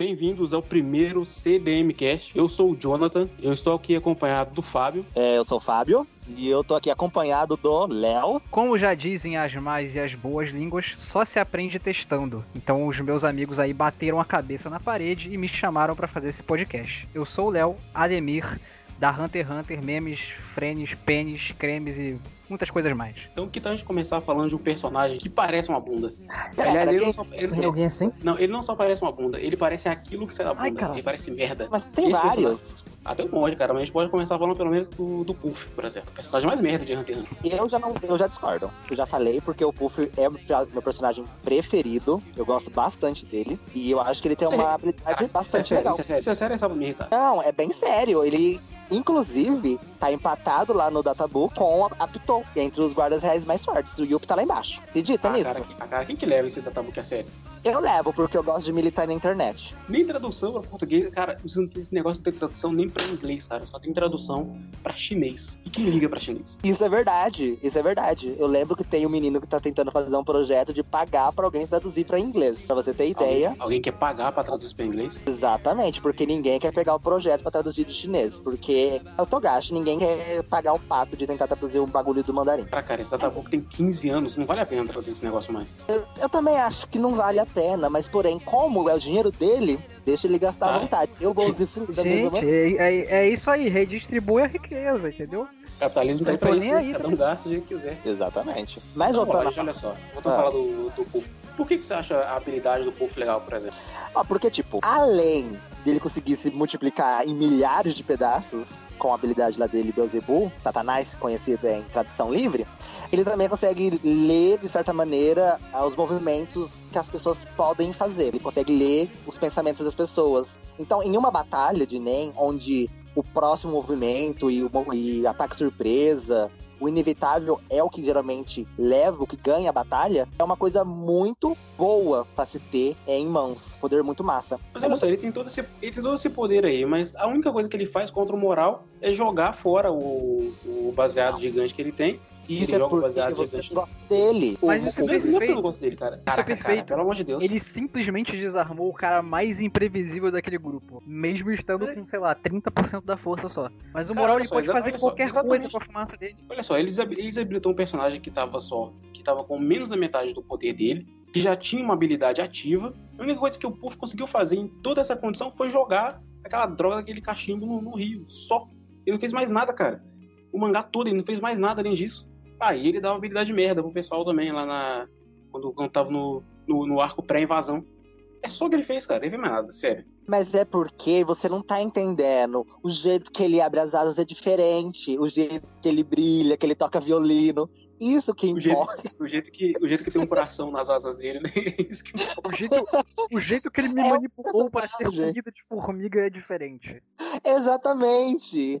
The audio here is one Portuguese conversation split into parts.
Bem-vindos ao primeiro CDMcast. Eu sou o Jonathan, eu estou aqui acompanhado do Fábio. É, eu sou o Fábio e eu tô aqui acompanhado do Léo. Como já dizem as más e as boas línguas, só se aprende testando. Então os meus amigos aí bateram a cabeça na parede e me chamaram para fazer esse podcast. Eu sou o Léo Ademir da Hunter x Hunter, memes, frenes, pênis, cremes e muitas coisas mais. Então que tal a gente começar falando de um personagem que parece uma bunda? Pera, Aliás, ele quem- não, só, ele, Tem alguém assim? não, ele não só parece uma bunda, ele parece aquilo que sai da bunda. Ai, cara. ele parece merda. Mas tem Esse vários. Ah, tem um monte, cara, mas a gente pode começar falando pelo menos do, do Puff, por exemplo. O personagem mais merda de Hunter x Hunter. Eu já não, eu já discordo. Eu já falei porque o Puff é meu personagem preferido. Eu gosto bastante dele e eu acho que ele tem Sério? uma habilidade Cara, isso é bastante sério, legal. isso é sério, isso é sério, é só pra me irritar. Não, é bem sério. Ele, inclusive, tá empatado lá no Databook com a, a Piton, entre os guardas reais mais fortes. O Yuppie tá lá embaixo. Acredita Ah, nisso? cara, ah, cara, quem que leva esse databook a sério? Eu levo, porque eu gosto de militar na internet. Nem tradução pra português, cara, isso não tem esse negócio de ter tradução nem pra inglês, cara. Só tem tradução pra chinês. E quem liga pra chinês? Isso é verdade, isso é verdade. Eu lembro que tem um menino que tá tentando fazer um projeto de pagar pra alguém traduzir pra inglês. Pra você ter ideia. Alguém, alguém quer pagar pra traduzir pra inglês? Exatamente, porque ninguém quer pegar o projeto pra traduzir de chinês. Porque é o Togashi, ninguém quer pagar o pato de tentar traduzir um bagulho do mandarim. Cara, cara, esse databook tem 15 anos, não vale a pena traduzir esse negócio mais. Eu também acho que não vale a pena, mas porém, como é o dinheiro dele, deixa ele gastar à Tá. vontade. Eu vou usufruir da mesma Gente, é, é- é isso aí, redistribui a riqueza, entendeu? Capitalismo tá aí Não pra isso, né? aí, cada um gasta do jeito que quiser. Exatamente. Mas Então, voltando olha, olha só, voltando Ah. a falar do, do Puff. Por que, que você acha a habilidade do Puff legal, por exemplo? Ó, porque, tipo, além dele conseguir se multiplicar em milhares de pedaços com a habilidade lá dele, Beelzebub, Satanás, conhecido em tradução livre, ele também consegue ler, de certa maneira, os movimentos que as pessoas podem fazer. Ele consegue ler os pensamentos das pessoas. Então, em uma batalha de NEM, onde o próximo movimento e o e ataque surpresa, o inevitável é o que geralmente leva, o que ganha a batalha, é uma coisa muito boa pra se ter em mãos. Poder muito massa. Mas olha só, ele tem, todo esse, ele tem todo esse poder aí, mas a única coisa que ele faz contra o moral é jogar fora o, o baseado gigante que ele tem. E Isso ele é joga baseado você gigante. gosta dele. Mas O- isso é é, não é perfeito. gosto dele, cara. é Caraca, cara, perfeito. pelo amor de Deus. Ele simplesmente desarmou o cara mais imprevisível daquele grupo, mesmo estando com, sei lá, 30% da força só. Mas o Cara, moral ele só, pode fazer só, qualquer coisa com a fumaça dele. Olha só, eles, habilitou um personagem que tava só, que tava com menos da metade do poder dele, que já tinha uma habilidade ativa. A única coisa que o Puff conseguiu fazer em toda essa condição foi jogar aquela droga daquele cachimbo no, no rio, só. Ele não fez mais nada, cara. O mangá todo, ele não fez mais nada além disso. Aí ele dá uma habilidade merda pro pessoal também lá na. Quando, quando tava no, no, no arco pré-invasão. É só o que ele fez, cara. Ele fez mais nada, sério. Mas é porque você não tá entendendo. O jeito que ele abre as asas é diferente. O jeito que ele brilha, que ele toca violino. Isso que O jeito, importa. o jeito, que, o jeito que tem um coração nas asas dele, né? Isso que O jeito, o jeito que ele me É manipulou para ser comida de formiga é diferente. Exatamente.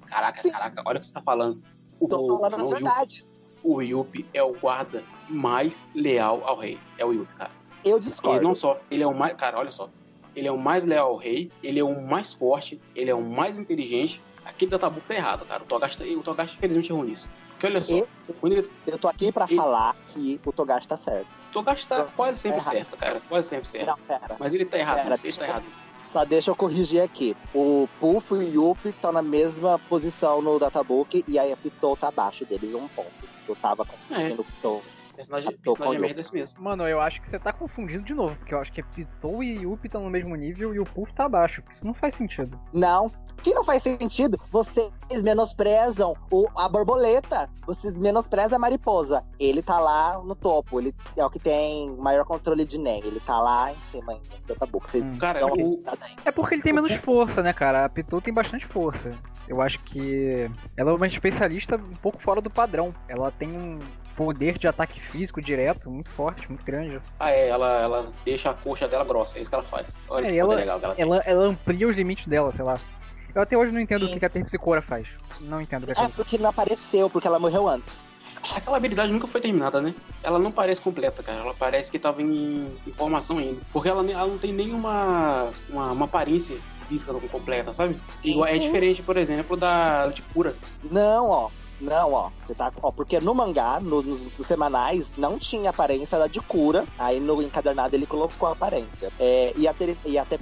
Caraca, Sim. caraca, olha o que você tá falando. O, Tô falando as verdades. o Yuppie é o guarda mais leal ao rei. É o Yuppie, cara. Eu Ele discordo. não só, ele é o mais, cara, olha só. Ele é o mais leal ao rei, ele é o mais forte, ele é o mais inteligente. Aquele Databook tá errado, cara. O Togashi, tá- o Togashi infelizmente errou nisso. Porque olha só, Eu- ele, Eu tô aqui pra E- falar que o Togashi tá certo. o Togashi tá quase sempre errado. certo, cara. Quase sempre certo. Não, pera. Mas ele tá errado Pera, nisso, ele tá errado Só deixa eu corrigir aqui. O Puff e o Yuppie estão na mesma posição no Databook e aí a Pitou tá abaixo deles, um ponto. Eu tava confundindo o Pitou. Personagem, personagem merda desse mesmo. Mano, eu acho que você tá confundindo de novo, porque eu acho que Pitou e Yuppie estão no mesmo nível e o Puff tá abaixo. Isso não faz sentido. Não. Que não faz sentido. Vocês menosprezam o, a borboleta. Vocês menosprezam a mariposa. Ele tá lá no topo. Ele é o que tem maior controle de NEM. Ele tá lá em cima ainda do Databook. Vocês Hum. Cara, o. É porque ele tem menos força, né, cara? A Pitou tem bastante força. Eu acho que ela é uma especialista um pouco fora do padrão. Ela tem um poder de ataque físico direto, muito forte, muito grande. Ah, é, ela, ela deixa a coxa dela grossa, é isso que ela faz. Olha É, que ela- poder legal que ela. Ela, ela amplia os limites dela, sei lá. Eu até hoje não entendo o que a Terpsicora faz. Não entendo a É porque não apareceu, porque ela morreu antes. Aquela habilidade nunca foi terminada, né? Ela não parece completa, cara. Ela parece que tava em, em formação ainda. Porque ela, ela não tem nenhuma uma, uma aparência física não completa, sabe? Igual, é Uhum. diferente, por exemplo, da de cura. Não, ó. Não, ó. Você tá. Ó, porque no mangá, no- nos, nos semanais, não tinha aparência da de cura. Aí no encadernado ele colocou a aparência. É, e, a ter, e até.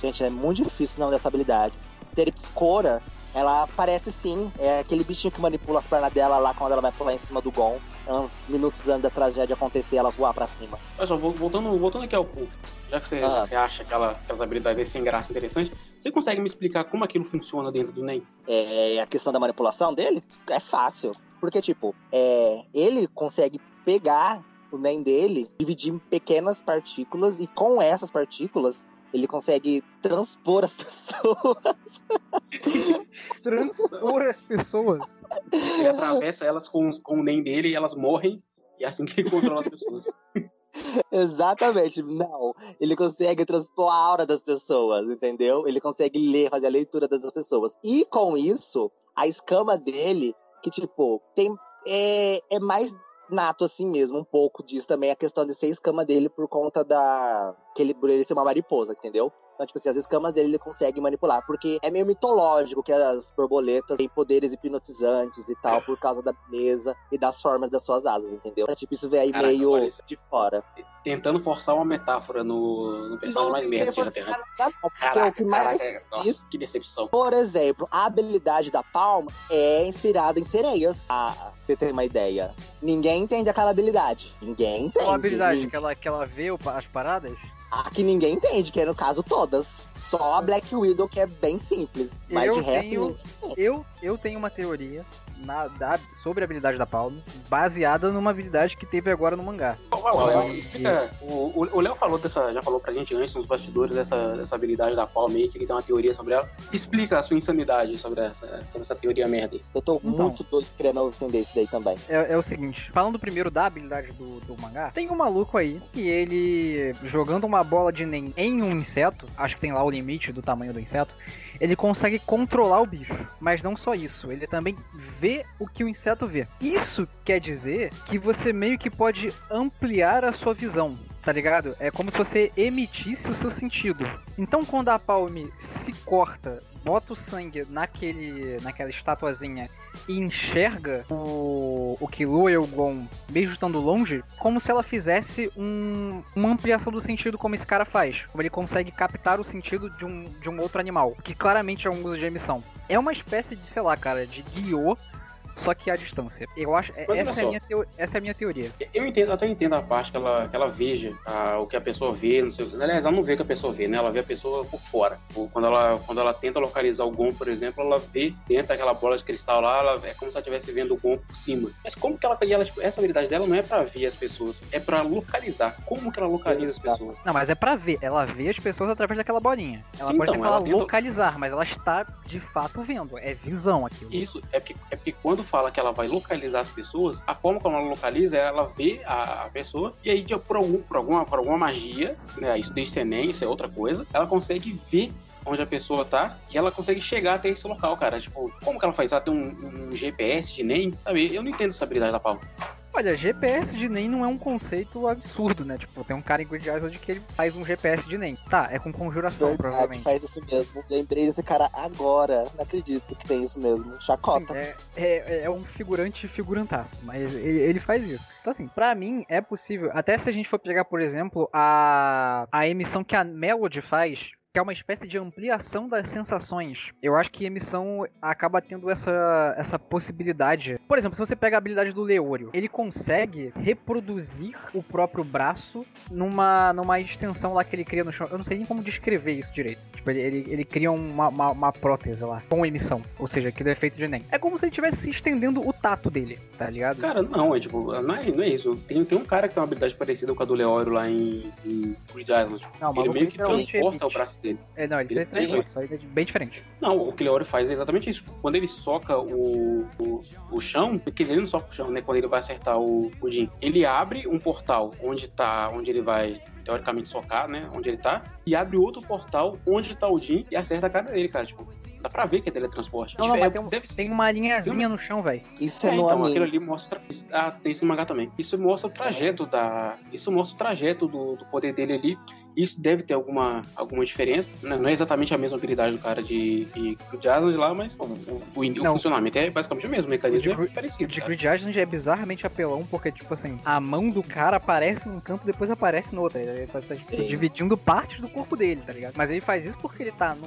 Gente, é muito difícil não dessa habilidade. Terpsicora, ela aparece sim. É aquele bichinho que manipula as pernas dela lá quando ela vai pular em cima do Gon. Uns minutos antes da tragédia acontecer, ela voar pra cima. Olha só, vol- voltando, voltando aqui ao Puff. Já que você, Ah. você acha aquela, aquelas habilidades sem graça interessantes, você consegue me explicar como aquilo funciona dentro do NEM? É, a questão da manipulação dele é fácil. Porque, tipo, é, ele consegue pegar o NEM dele, dividir em pequenas partículas, e com essas partículas, ele consegue transpor as pessoas. Transpor as pessoas. Você atravessa elas com, com o NEM dele e elas morrem, e é assim que ele controla as pessoas. Exatamente. Não. Ele consegue transpor a aura das pessoas, entendeu? Ele consegue ler, fazer a leitura das pessoas. E com isso, a escama dele, que, tipo, tem. É, é mais nato assim mesmo, um pouco disso também, a questão de ser escama dele por conta da. que ele, por ele ser uma mariposa, entendeu? Então, tipo assim, as escamas dele ele consegue manipular, porque é meio mitológico que as borboletas têm poderes hipnotizantes e tal, por causa da beleza e das formas das suas asas, entendeu? Então, tipo, isso vem aí Caraca, meio de fora. Tentando forçar uma metáfora no, no personagem mais merda de Hunter x Hunter. Caraca, Caraca, o que mais caraca, nossa, que decepção. Por exemplo, a habilidade da Palma é inspirada em sereias. Ah, você tem uma ideia. Ninguém entende aquela habilidade. Ninguém entende. Qual a habilidade? Nin- Que ela, que ela vê as paradas? Que ninguém entende, que é no caso todas. Só a Black Widow, que é bem simples. Mas Eu de resto, tenho-. Eu, eu tenho uma teoria na- da- sobre a habilidade da Palme, baseada numa habilidade que teve agora no mangá. Léo, explica. O Léo falou dessa, já falou pra gente antes nos bastidores dessa, dessa habilidade da Palma aí, que ele tem uma teoria sobre ela. Explica a sua insanidade sobre essa, sobre essa teoria merda aí. Eu tô Então. muito doido querendo entender isso daí também. É, é o seguinte, falando primeiro da habilidade do, do mangá, tem um maluco aí que ele, jogando uma bola de NEM em um inseto, acho que tem lá o limite do tamanho do inseto, ele consegue controlar o bicho. Mas não só isso, ele também vê o que o inseto vê. Isso quer dizer que você meio que pode ampliar a sua visão. Tá ligado? É como se você emitisse o seu sentido. Então, quando a Palme se corta, bota o sangue naquele, naquela estatuazinha e enxerga o, o Killua e o Gon, mesmo estando longe, como se ela fizesse um- uma ampliação do sentido como esse cara faz. Como ele consegue captar o sentido de um, de um outro animal, que claramente é um uso de emissão. É uma espécie de, sei lá, cara, de guiô, só que à distância. Eu acho. Mas Essa é, a minha teo- essa é a minha teoria. Eu entendo, até entendo a parte que ela, que ela veja ah, o que a pessoa vê, não sei. Aliás, ela não vê o que a pessoa vê, né? Ela vê a pessoa por fora. Quando ela, quando ela tenta localizar o Gon, por exemplo, ela vê dentro daquela bola de cristal lá, ela, é como se ela estivesse vendo o Gon por cima. Mas como que ela, ela tipo, essa habilidade dela não é pra ver as pessoas, é pra localizar. Como que ela localiza as pessoas? Não, mas é pra ver. Ela vê as pessoas através daquela bolinha. Ela Sim, pode então, falar ela tenta- localizar, mas ela está de fato vendo. É visão aquilo. Isso é porque, é porque quando fala que ela vai localizar as pessoas, a forma como ela localiza é ela vê a, a pessoa e aí de- por, algum, por, alguma, por alguma magia, né, isso isso é nem, isso é outra coisa, ela consegue ver onde a pessoa tá e ela consegue chegar até esse local, cara. Tipo, como que ela faz? Ela tem um, um GPS de NEM? Sabe? Eu não entendo essa habilidade da Paula. Olha, GPS de NEM não é um conceito absurdo, né? Tipo, tem um cara em Grid Island que ele faz um GPS de NEM. Tá, é com conjuração, Verdade, provavelmente. faz isso mesmo. Lembrei desse cara agora. Não acredito que tem isso mesmo. Chacota. É, é, é um figurante figurantaço, mas ele, ele faz isso. Então, assim, pra mim é possível. Até se a gente for pegar, por exemplo, a, a emissão que a Melody faz. Que é uma espécie de ampliação das sensações. Eu acho que a emissão acaba tendo essa, essa possibilidade. Por exemplo, se você pega a habilidade do Leório, ele consegue reproduzir o próprio braço numa, numa extensão lá que ele cria no chão. Eu não sei nem como descrever isso direito. Tipo, ele, ele, ele cria uma, uma, uma prótese lá, com emissão. Ou seja, aquilo é feito de NEM. É como se ele estivesse se estendendo o tato dele, tá ligado? Cara, não, é tipo, não é, não é isso. Tem, tem um cara que tem uma habilidade parecida com a do Leório lá em, em Grid Island. Não, o ele meio que transporta o emite. braço dele. É, não, ele, Ele transporta, transmite. só ele é bem diferente. Não, o que o Leório faz é exatamente isso. Quando ele soca o, o, o chão, porque ele não soca o chão, né? Quando ele vai acertar o, o Jin. Ele abre um portal onde tá, onde ele vai teoricamente socar, né? Onde ele tá, e abre outro portal onde tá o Jin e acerta a cara dele, cara. Tipo, dá pra ver que é teletransporte. Não, não, É, mas tem, um- deve ser- tem uma linhazinha no chão, velho. Isso é, É, no então, anime. aquilo ali mostra. Ah, tem isso no mangá também. Isso mostra o trajeto da. Isso mostra o trajeto do, do poder dele ali. Isso deve ter alguma, alguma diferença. né? Não é exatamente a mesma habilidade do cara de, de, de Aslan lá, mas o, o, o, funcionamento é basicamente o mesmo. O mecanismo O de é parecido. de. Grid Island é bizarramente apelão, porque, tipo assim, a mão do cara aparece num canto depois aparece no outro. Ele tá, tá, tipo, dividindo partes do corpo dele, tá ligado? Mas ele faz isso porque ele tá num.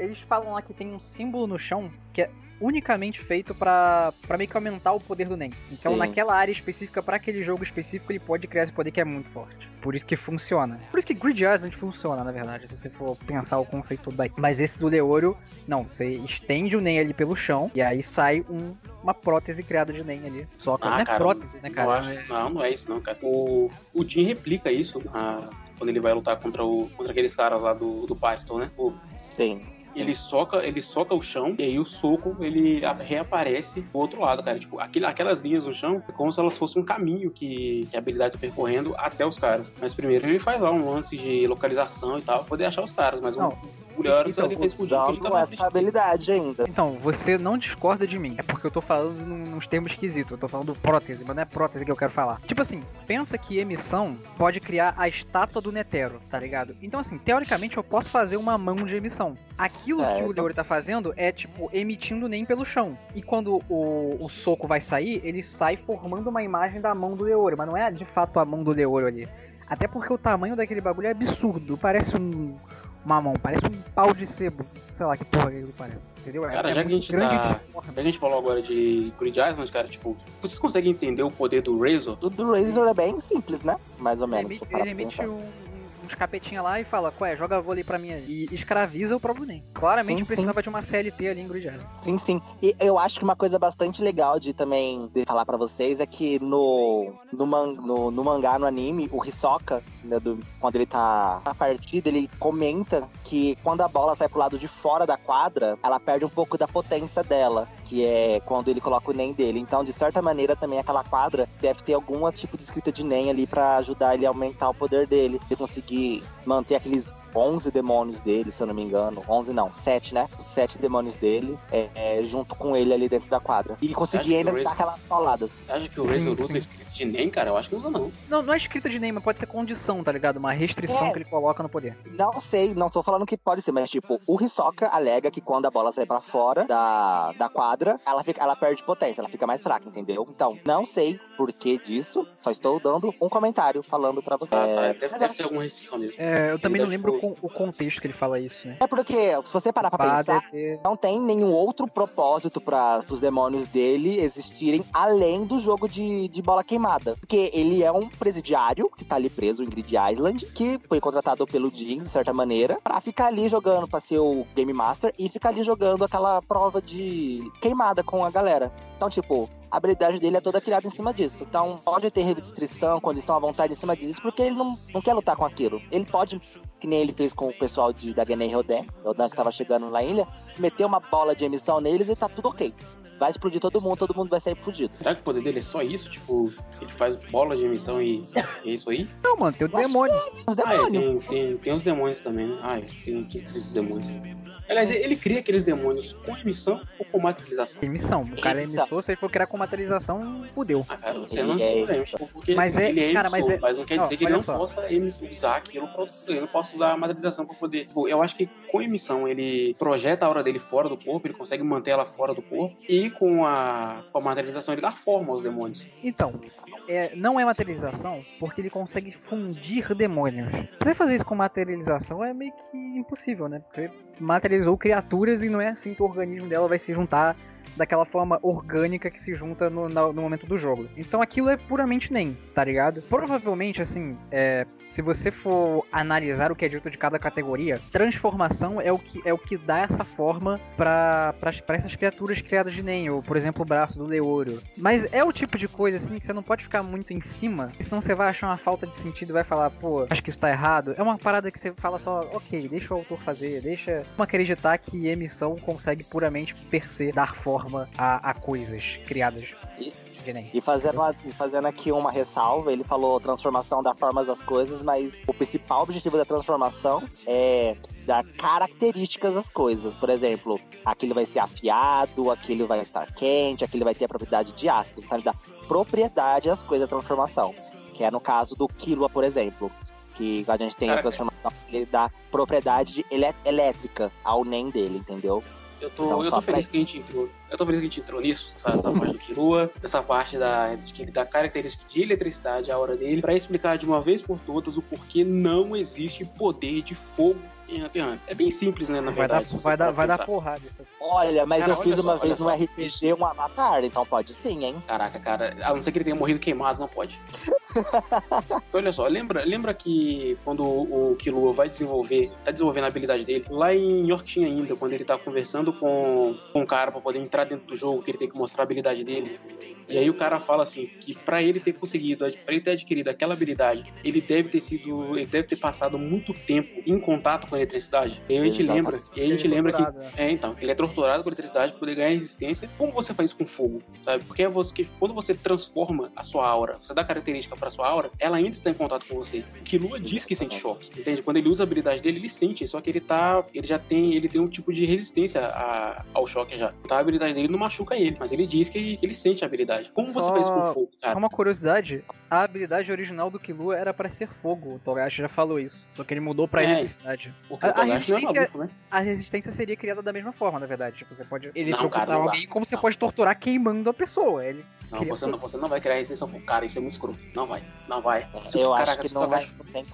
Eles falam lá que tem um símbolo no chão que é unicamente feito pra, pra meio que aumentar o poder do Nen. Então, Sim. naquela área específica, pra aquele jogo específico, ele pode criar esse poder que é muito forte. Por isso que funciona. Por isso que Grid Island funciona, na verdade, se você for pensar o conceito todo daí. Mas esse do Leorio, não, você estende o Nen ali pelo chão e aí sai um- uma prótese criada de Nen ali. Só que Ah, não é cara, prótese, né, Não, cara? acho- não, não é isso não, cara. O, o Jin replica isso na- quando ele vai lutar contra, o, contra aqueles caras lá do, do Pariston, né? O, Sim. Ele soca, ele soca o chão e aí o soco ele reaparece do outro lado, cara. Tipo, aquelas linhas no chão é como se elas fossem um caminho que, que a habilidade tá percorrendo até os caras. Mas primeiro ele faz lá um lance de localização e tal, poder achar os caras. Mas Não, o então, ele o essa habilidade ainda. Então, você não discorda de mim. É porque eu tô falando num- nos termos esquisitos. Eu tô falando prótese, mas não é prótese que eu quero falar. Tipo assim, pensa que emissão pode criar a estátua do Netero, tá ligado? Então, assim, teoricamente eu posso fazer uma mão de emissão. Aquilo que o. Leori tá fazendo é, tipo, emitindo nem pelo chão. E quando o, o soco vai sair, ele sai formando uma imagem da mão do Leori, mas não é de fato a mão do Leori ali. Até porque o tamanho daquele bagulho é absurdo. Parece um. Uma mão, parece um pau de sebo. Sei lá que porra que ele parece. Entendeu? É- Cara, é já que a gente grande tá-. Já que a gente falou agora de Grid Island, cara, tipo, vocês conseguem entender o poder do Razor? O do Razor é bem simples, né? Mais ou Ele menos. ele pra emite um- uns capetinha lá e fala, qual é, joga vôlei pra mim aí. E escraviza o próprio Nen. Claramente Sim, precisava de uma CLT ali em Grid Island. Sim, sim. E eu acho que uma coisa bastante legal de também de falar pra vocês é que no, no, man- no, no mangá, no anime, o Hisoka, né, do- quando ele tá na partida, ele comenta que quando a bola sai pro lado de fora da quadra, ela perde um pouco da potência dela, que é quando ele coloca o NEM dele. Então, de certa maneira, também aquela quadra deve ter algum tipo de escrita de NEM ali pra ajudar ele a aumentar o poder dele, e conseguir manter aqueles 11 demônios dele, se eu não me engano. 11 não, 7, né? Os 7 demônios dele é, é, junto com ele ali dentro da quadra. E conseguir ainda dar aquelas pauladas. Você acha que o Razor usa escrito de NEM, cara? Eu acho que não usa, não. Não, não é escrita de Nen, mas pode ser condição, tá ligado? Uma restrição É. que ele coloca no poder. Não sei, não tô falando que pode ser, mas tipo, o Hisoka alega que quando a bola sai pra fora da, da quadra, ela, fica, ela perde potência, ela fica mais fraca, entendeu? Então, não sei por que disso, só estou dando um comentário falando pra você. Ah, tá. É, Deve, mas deve acho- ter alguma restrição mesmo. É, eu também não dá, lembro tipo- o, con- o contexto que ele fala isso, né? é porque, se você parar pra Pá, pensar, ter- não tem nenhum outro propósito para os demônios dele existirem além do jogo de, de bola queimada. Porque ele é um presidiário que tá ali preso em Grid Island, que foi contratado pelo Jin, de certa maneira, pra ficar ali jogando, pra ser o Game Master e ficar ali jogando aquela prova de queimada com a galera. Então, tipo, a habilidade dele é toda criada em cima disso. Então, pode ter restrição, condição à vontade em cima disso, porque ele não, não quer lutar com aquilo. Ele pode, que nem ele fez com o pessoal de, da Genen Rodan, Rodan que tava chegando na ilha, meter uma bola de emissão neles e tá tudo ok. Vai explodir todo mundo, todo mundo vai sair fudido. Será que o poder dele é só isso? Tipo, ele faz bola de emissão e é isso aí? Não, mano, tem o demônio. Os Ah, é, tem, tem, tem os demônios também, né? Ah, é, tem que esqueci dos demônios. Aliás, ele cria aqueles demônios com emissão ou com materialização? Emissão. O cara é Emissão. emissor, se ele for criar com materialização, fudeu. Ah, cara, você não é né? emissor. Porque Mas assim, é- ele é cara, emissor, mas mas, é- não quer ó, dizer que ele não só. possa usar aquilo, ele não possa usar a materialização pra poder. Tipo, eu acho que com emissão ele projeta a aura dele fora do corpo, ele consegue manter ela fora do corpo, e com a, com a materialização ele dá forma aos demônios. Então, é, não é materialização porque ele consegue fundir demônios. Você fazer isso com materialização é meio que impossível, né? Você materializou criaturas e não é assim que o organismo dela vai se juntar daquela forma orgânica que se junta no, no momento do jogo. Então aquilo é puramente nem, tá ligado? Provavelmente, assim, é, se você for analisar o que é dito de cada categoria, transformação é o que, é o que dá essa forma pra essas criaturas criadas de Nen, ou por exemplo o braço do Leouro. Mas é o tipo de coisa assim que você não pode ficar muito em cima, senão você vai achar uma falta de sentido e vai falar, pô, acho que isso tá errado. É uma parada que você fala só, ok, deixa o autor fazer, deixa. Acreditar que emissão consegue puramente per se dar forma a, a coisas criadas. E, e fazendo, uma, fazendo aqui uma ressalva, ele falou transformação da formas das coisas, mas o principal objetivo da transformação é dar características às coisas. Por exemplo, aquilo vai ser afiado, aquilo vai estar quente, aquilo vai ter a propriedade de ácido. Então, ele dá propriedade às coisas da transformação. Que é no caso do Killua, por exemplo. Que a gente tem a transformação, ele dá propriedade elétrica ao NEM dele, entendeu? Eu tô, então, eu tô feliz que a gente entrou. Eu tô feliz que a gente entrou nisso, essa, essa parte do Kirua, essa parte da, de que ele dá característica de eletricidade à hora dele, para explicar de uma vez por todas o porquê não existe poder de fogo em Hunter x Hunter. É bem simples, né, na vai verdade. Dar, vai, dar, vai dar porrada isso aqui. Olha, mas cara, eu fiz uma só, vez no RPG um Avatar, então pode sim, hein? Caraca, cara, a não ser que ele tenha morrido queimado, não pode. Olha só, lembra, lembra que quando o Killua vai desenvolver, tá desenvolvendo a habilidade dele, lá em Yorkshire ainda, quando ele tá conversando com, com o cara pra poder entrar dentro do jogo, que ele tem que mostrar a habilidade dele. E aí o cara fala assim, que para ele ter conseguido, para ele ter adquirido aquela habilidade, ele deve ter sido, ele deve ter passado muito tempo em contato com a eletricidade. E aí a gente ele lembra, e a gente lembra que, é, então, ele é torturado por eletricidade para poder ganhar resistência. Como você faz isso com fogo, sabe? Porque é você, quando você transforma a sua aura, você dá característica para sua aura, ela ainda está em contato com você. O Killua diz que sente choque, entende? Quando ele usa a habilidade dele, ele sente, só que ele tá, ele já tem, ele tem um tipo de resistência a, ao choque já. Então a habilidade dele não machuca ele, mas ele diz que, que ele sente a habilidade. Como Só... você faz com fogo, cara? Uma curiosidade, a habilidade original do Killua era para ser fogo. O Togashi já falou isso. Só que ele mudou pra é, eletricidade. A, a, resistência, é né? a resistência seria criada da mesma forma, na verdade. Tipo, você pode eletrocutar alguém como você pode torturar queimando a pessoa. Ele não, você não, você não vai criar resistência ao fogo. Cara, isso é muito escuro. Não vai, não vai. Se eu acho que não vai, não tem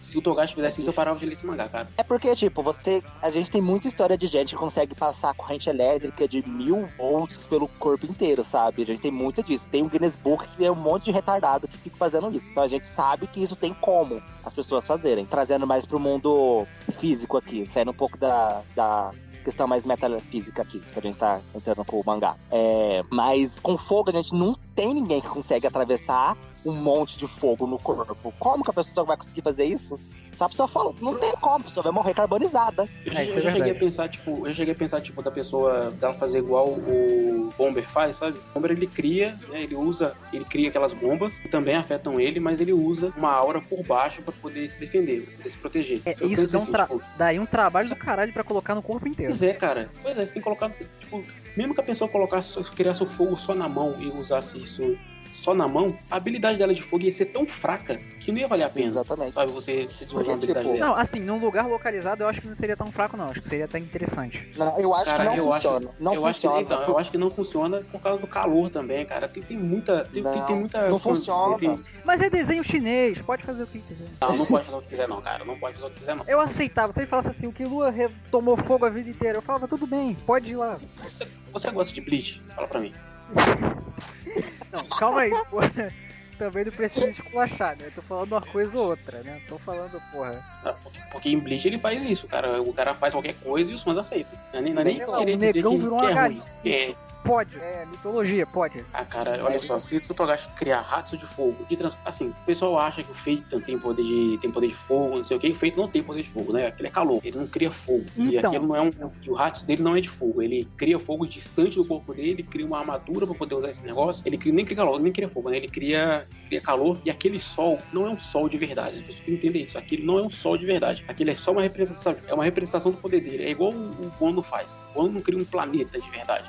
se o Togashi fizesse isso, eu parava de ler esse mangá, cara. É porque, tipo, você. A gente tem muita história de gente que consegue passar corrente elétrica de mil volts pelo corpo inteiro, sabe? A gente tem muita disso. Tem o Guinness Book que é um monte de retardado que fica fazendo isso. Então a gente sabe que isso tem como as pessoas fazerem. Trazendo mais pro mundo físico aqui, saindo um pouco da, da questão mais metafísica aqui, que a gente tá entrando com o mangá. É, mas com fogo a gente não tem ninguém que consegue atravessar um monte de fogo no corpo. Como que a pessoa vai conseguir fazer isso? Só a pessoa fala, não tem como, a pessoa vai morrer carbonizada. Eu, é, eu já cheguei a pensar, tipo, eu cheguei a pensar, tipo, da pessoa dela fazer igual o Bomber faz, sabe? O Bomber ele cria, né? Ele usa, ele cria aquelas bombas que também afetam ele, mas ele usa uma aura por baixo para poder se defender, pra poder se proteger. É, isso dá um, assim, tipo, daí um trabalho do caralho pra colocar no corpo inteiro. Pois é, cara. Pois é, você tem que colocar, tipo, mesmo que a pessoa colocasse, criasse o fogo só na mão e usasse isso só na mão, a habilidade dela de fogo ia ser tão fraca que não ia valer a pena. Exatamente. Sabe, você se desenvolver uma habilidade tipo, dessa. Não, assim, num lugar localizado eu acho que não seria tão fraco, não. Acho que seria até interessante. Não, eu acho cara, que não eu funciona. Acho, não eu funciona. Acho que, então, eu acho que não funciona por causa do calor também, cara. Tem, tem muita. Tem, não, tem, tem muita. Não funciona. Tem... Mas é desenho chinês, pode fazer o que quiser. Não, não pode fazer o que quiser, não, cara. Não pode fazer o que quiser, não. Eu aceitava. Se ele falasse assim, o que Lua tomou fogo a vida inteira, eu falava, tudo bem, pode ir lá. Você, você gosta de Bleach? Fala pra mim. Não, calma aí, pô. Também não precisa esculachar, né? Tô falando uma coisa ou outra, né? Tô falando, porra. Ah, porque, porque, em Bleach ele faz isso, cara. O cara faz qualquer coisa e os fãs aceitam. Não é nem, não é nem não, querer dizer que, que é ruim. É, Pode, é mitologia, pode. Ah, cara, olha só, se o Togashi criar ratos de fogo, de trans... assim, o pessoal acha que o Feito tem poder de tem poder de fogo, não sei o que, o Feito não tem poder de fogo, né? Aquele é calor, ele não cria fogo. Então. E aquilo não é um. E o rato dele não é de fogo, ele cria fogo distante do corpo dele, ele cria uma armadura para poder usar esse negócio. Ele cria, nem cria calor, nem cria fogo, né? Ele cria, cria calor e aquele sol não é um sol de verdade. As pessoas têm que entender isso. Aquilo não é um sol de verdade. Aquilo é só uma representação, é uma representação do poder dele. É igual o, o Bono faz. O Bono não cria um planeta de verdade.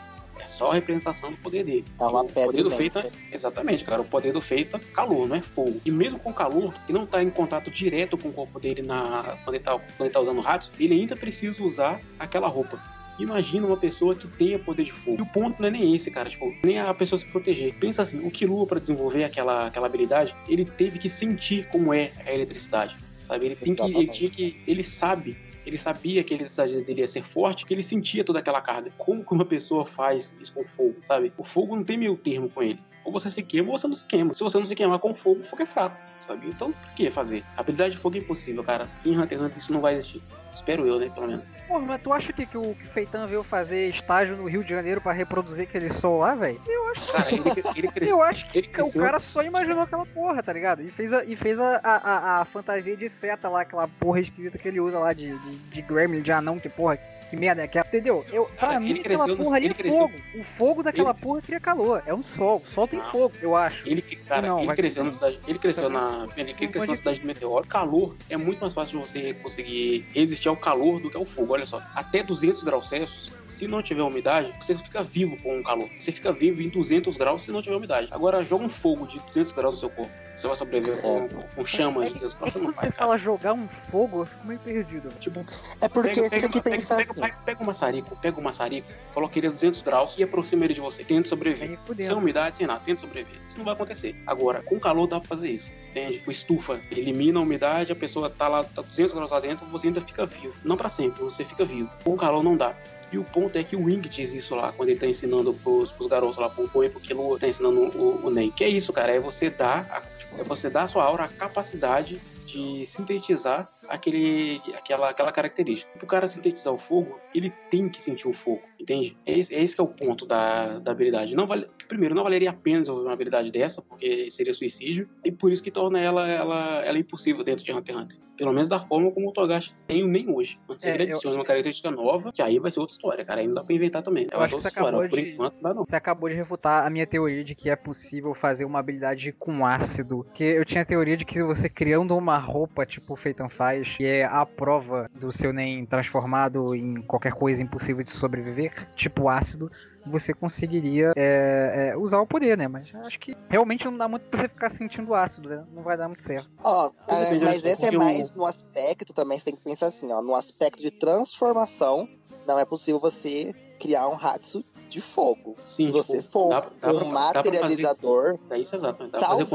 Só a representação do poder dele. É uma o poder do feito é, Exatamente, cara. O poder do feito é calor, não é fogo. E mesmo com calor, que não está em contato direto com o corpo dele na, quando, ele tá, quando ele tá usando ratos, ele ainda precisa usar aquela roupa. Imagina uma pessoa que tenha poder de fogo. E o ponto não é nem esse, cara. Tipo, nem a pessoa se proteger. Pensa assim, o Killua, para desenvolver aquela, aquela habilidade, ele teve que sentir como é a eletricidade. Sabe? Ele tem que. Ele tinha que. Ele sabe ele sabia que a eletricidade dele ia ser forte, que ele sentia toda aquela carga. Como que uma pessoa faz isso com fogo, sabe? O fogo não tem meio termo com ele. Ou você se queima ou você não se queima. Se você não se queimar com fogo, o fogo é fraco sabe? Então, por que fazer? A habilidade de fogo é impossível, cara. Em Hunter x Hunter isso não vai existir. Espero eu, né, pelo menos. Porra, mas tu acha que, que o Feitan veio fazer estágio no Rio de Janeiro pra reproduzir aquele sol lá, velho? Eu acho que. Cara, ele, ele cresceu. Eu acho que ele cresceu- o cara só imaginou aquela porra, tá ligado? E fez a, e fez a, a, a- fantasia de seta lá, aquela porra esquisita que ele usa lá de, de, de Gremlin, de anão, que porra, que merda é aquela. Entendeu? Eu, Cara, pra mim, ele aquela cresceu no- porra ali ele é cresceu- fogo. O fogo daquela porra cria calor. É um sol. O sol tem Ah. fogo, eu acho. Ele, que- cara, Não, ele cresceu na cidade. Ele cresceu na. Ele cresceu na cidade de meteoro. Calor é muito mais fácil de você conseguir resistir ao calor do que ao fogo. Olha só, até 200 graus Celsius, se não tiver umidade, você fica vivo com o calor. Você fica vivo em 200 graus se não tiver umidade. Agora, joga um fogo de 200 graus no seu corpo. Você vai sobreviver com, com, chamas de 200 É graus. Você não quando vai, você cara. fala jogar um fogo, eu fico meio perdido. Tipo, É porque pega, você pega, tem que pega, pensar pega, assim. pega, pega o maçarico, pega o maçarico, coloca ele a 200 graus e aproxima ele de você. Tenta sobreviver. Sem umidade, sem nada, tenta sobreviver. Isso não vai acontecer. Agora, com calor dá pra fazer isso. Entende? O estufa elimina a umidade, a pessoa tá lá, tá 200 graus lá dentro, você ainda fica vivo. Não pra sempre, você fica vivo. Com calor não dá. E o ponto é que o Wing diz isso lá, quando ele tá ensinando pros, pros garotos lá, pro Poe, pro Killua, tá ensinando o, o. Que é isso, cara, é você dar, a, tipo, é você dar à sua aura a capacidade de sintetizar aquele, aquela, aquela característica. Para o cara sintetizar o fogo, ele tem que sentir o fogo, entende? É esse, é esse que é o ponto da, da habilidade. Não vale, primeiro, não valeria a pena desenvolver uma habilidade dessa, porque seria suicídio, e por isso que torna ela, ela, ela impossível dentro de Hunter x Hunter. Pelo menos da forma como o Togashi tem nem hoje. Antes É, ele eu- adiciona uma característica nova, que aí vai ser outra história, cara. Aí não dá pra inventar também. Eu É acho que você acabou história. Por de- enquanto, não dá não. Você acabou de refutar a minha teoria de que é possível fazer uma habilidade com ácido. Que eu tinha a teoria de que você criando uma roupa, tipo o Feitan faz, que é a prova do seu NEM transformado em qualquer coisa impossível de sobreviver, tipo ácido, você conseguiria é, é, usar o poder, né? Mas acho que realmente não dá muito pra você ficar sentindo ácido, né? Não vai dar muito certo. Ó, é, depende mas esse é mais no aspecto também, você tem que pensar assim, ó, no aspecto de transformação, não é possível você criar um Hatsu de fogo. Sim, Se você tipo, for dá- dá pra- um dá pra materializador, É isso exato. Dá fazer as talvez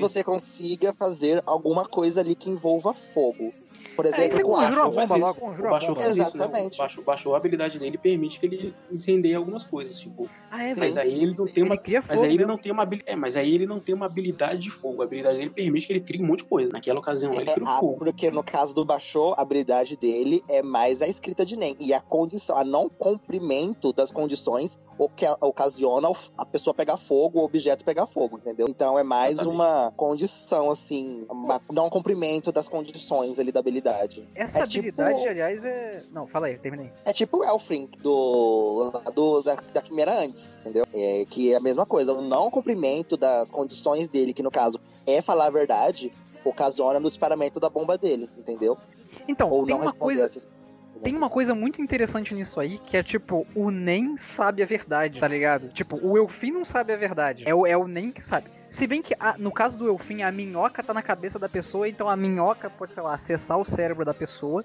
você consiga fazer alguma coisa ali que envolva fogo. Por É, exemplo, você com conjura uma bomba logo, conjura uma bomba. né? Exatamente. O Baixou, baixou a habilidade dele permite que ele incendeie algumas coisas, tipo. Ah, é, Mas aí ele não tem uma. Ele cria Mas fogo aí ele mesmo. não tem uma habilidade. É, mas aí ele não tem uma habilidade de fogo. A habilidade dele permite que ele crie um monte de coisa. Naquela ocasião ele É, cria o ah, fogo. porque no caso do Baixou, a habilidade dele é mais a escrita de NEM. E a condição, a não cumprimento das condições o que ocasiona a pessoa pegar fogo, o objeto pegar fogo, entendeu? Então é mais Exatamente. uma condição, assim, uma, não cumprimento das condições ali da habilidade. Essa é tipo- habilidade, aliás, é. Não, fala aí, terminei. É tipo o Elfrink do, do da, da Quimera antes, entendeu? É, que é a mesma coisa, o não cumprimento das condições dele, que no caso é falar a verdade, ocasiona no disparamento da bomba dele, entendeu? Então, Ou tem não uma coisa. essas Tem uma coisa muito interessante nisso aí, que é tipo, o NEM sabe a verdade, tá ligado? Tipo, o Elfim não sabe a verdade. É o, é o NEM que sabe. Se bem que, a- no caso do Elfim, a minhoca tá na cabeça da pessoa, então a minhoca pode, sei lá, acessar o cérebro da pessoa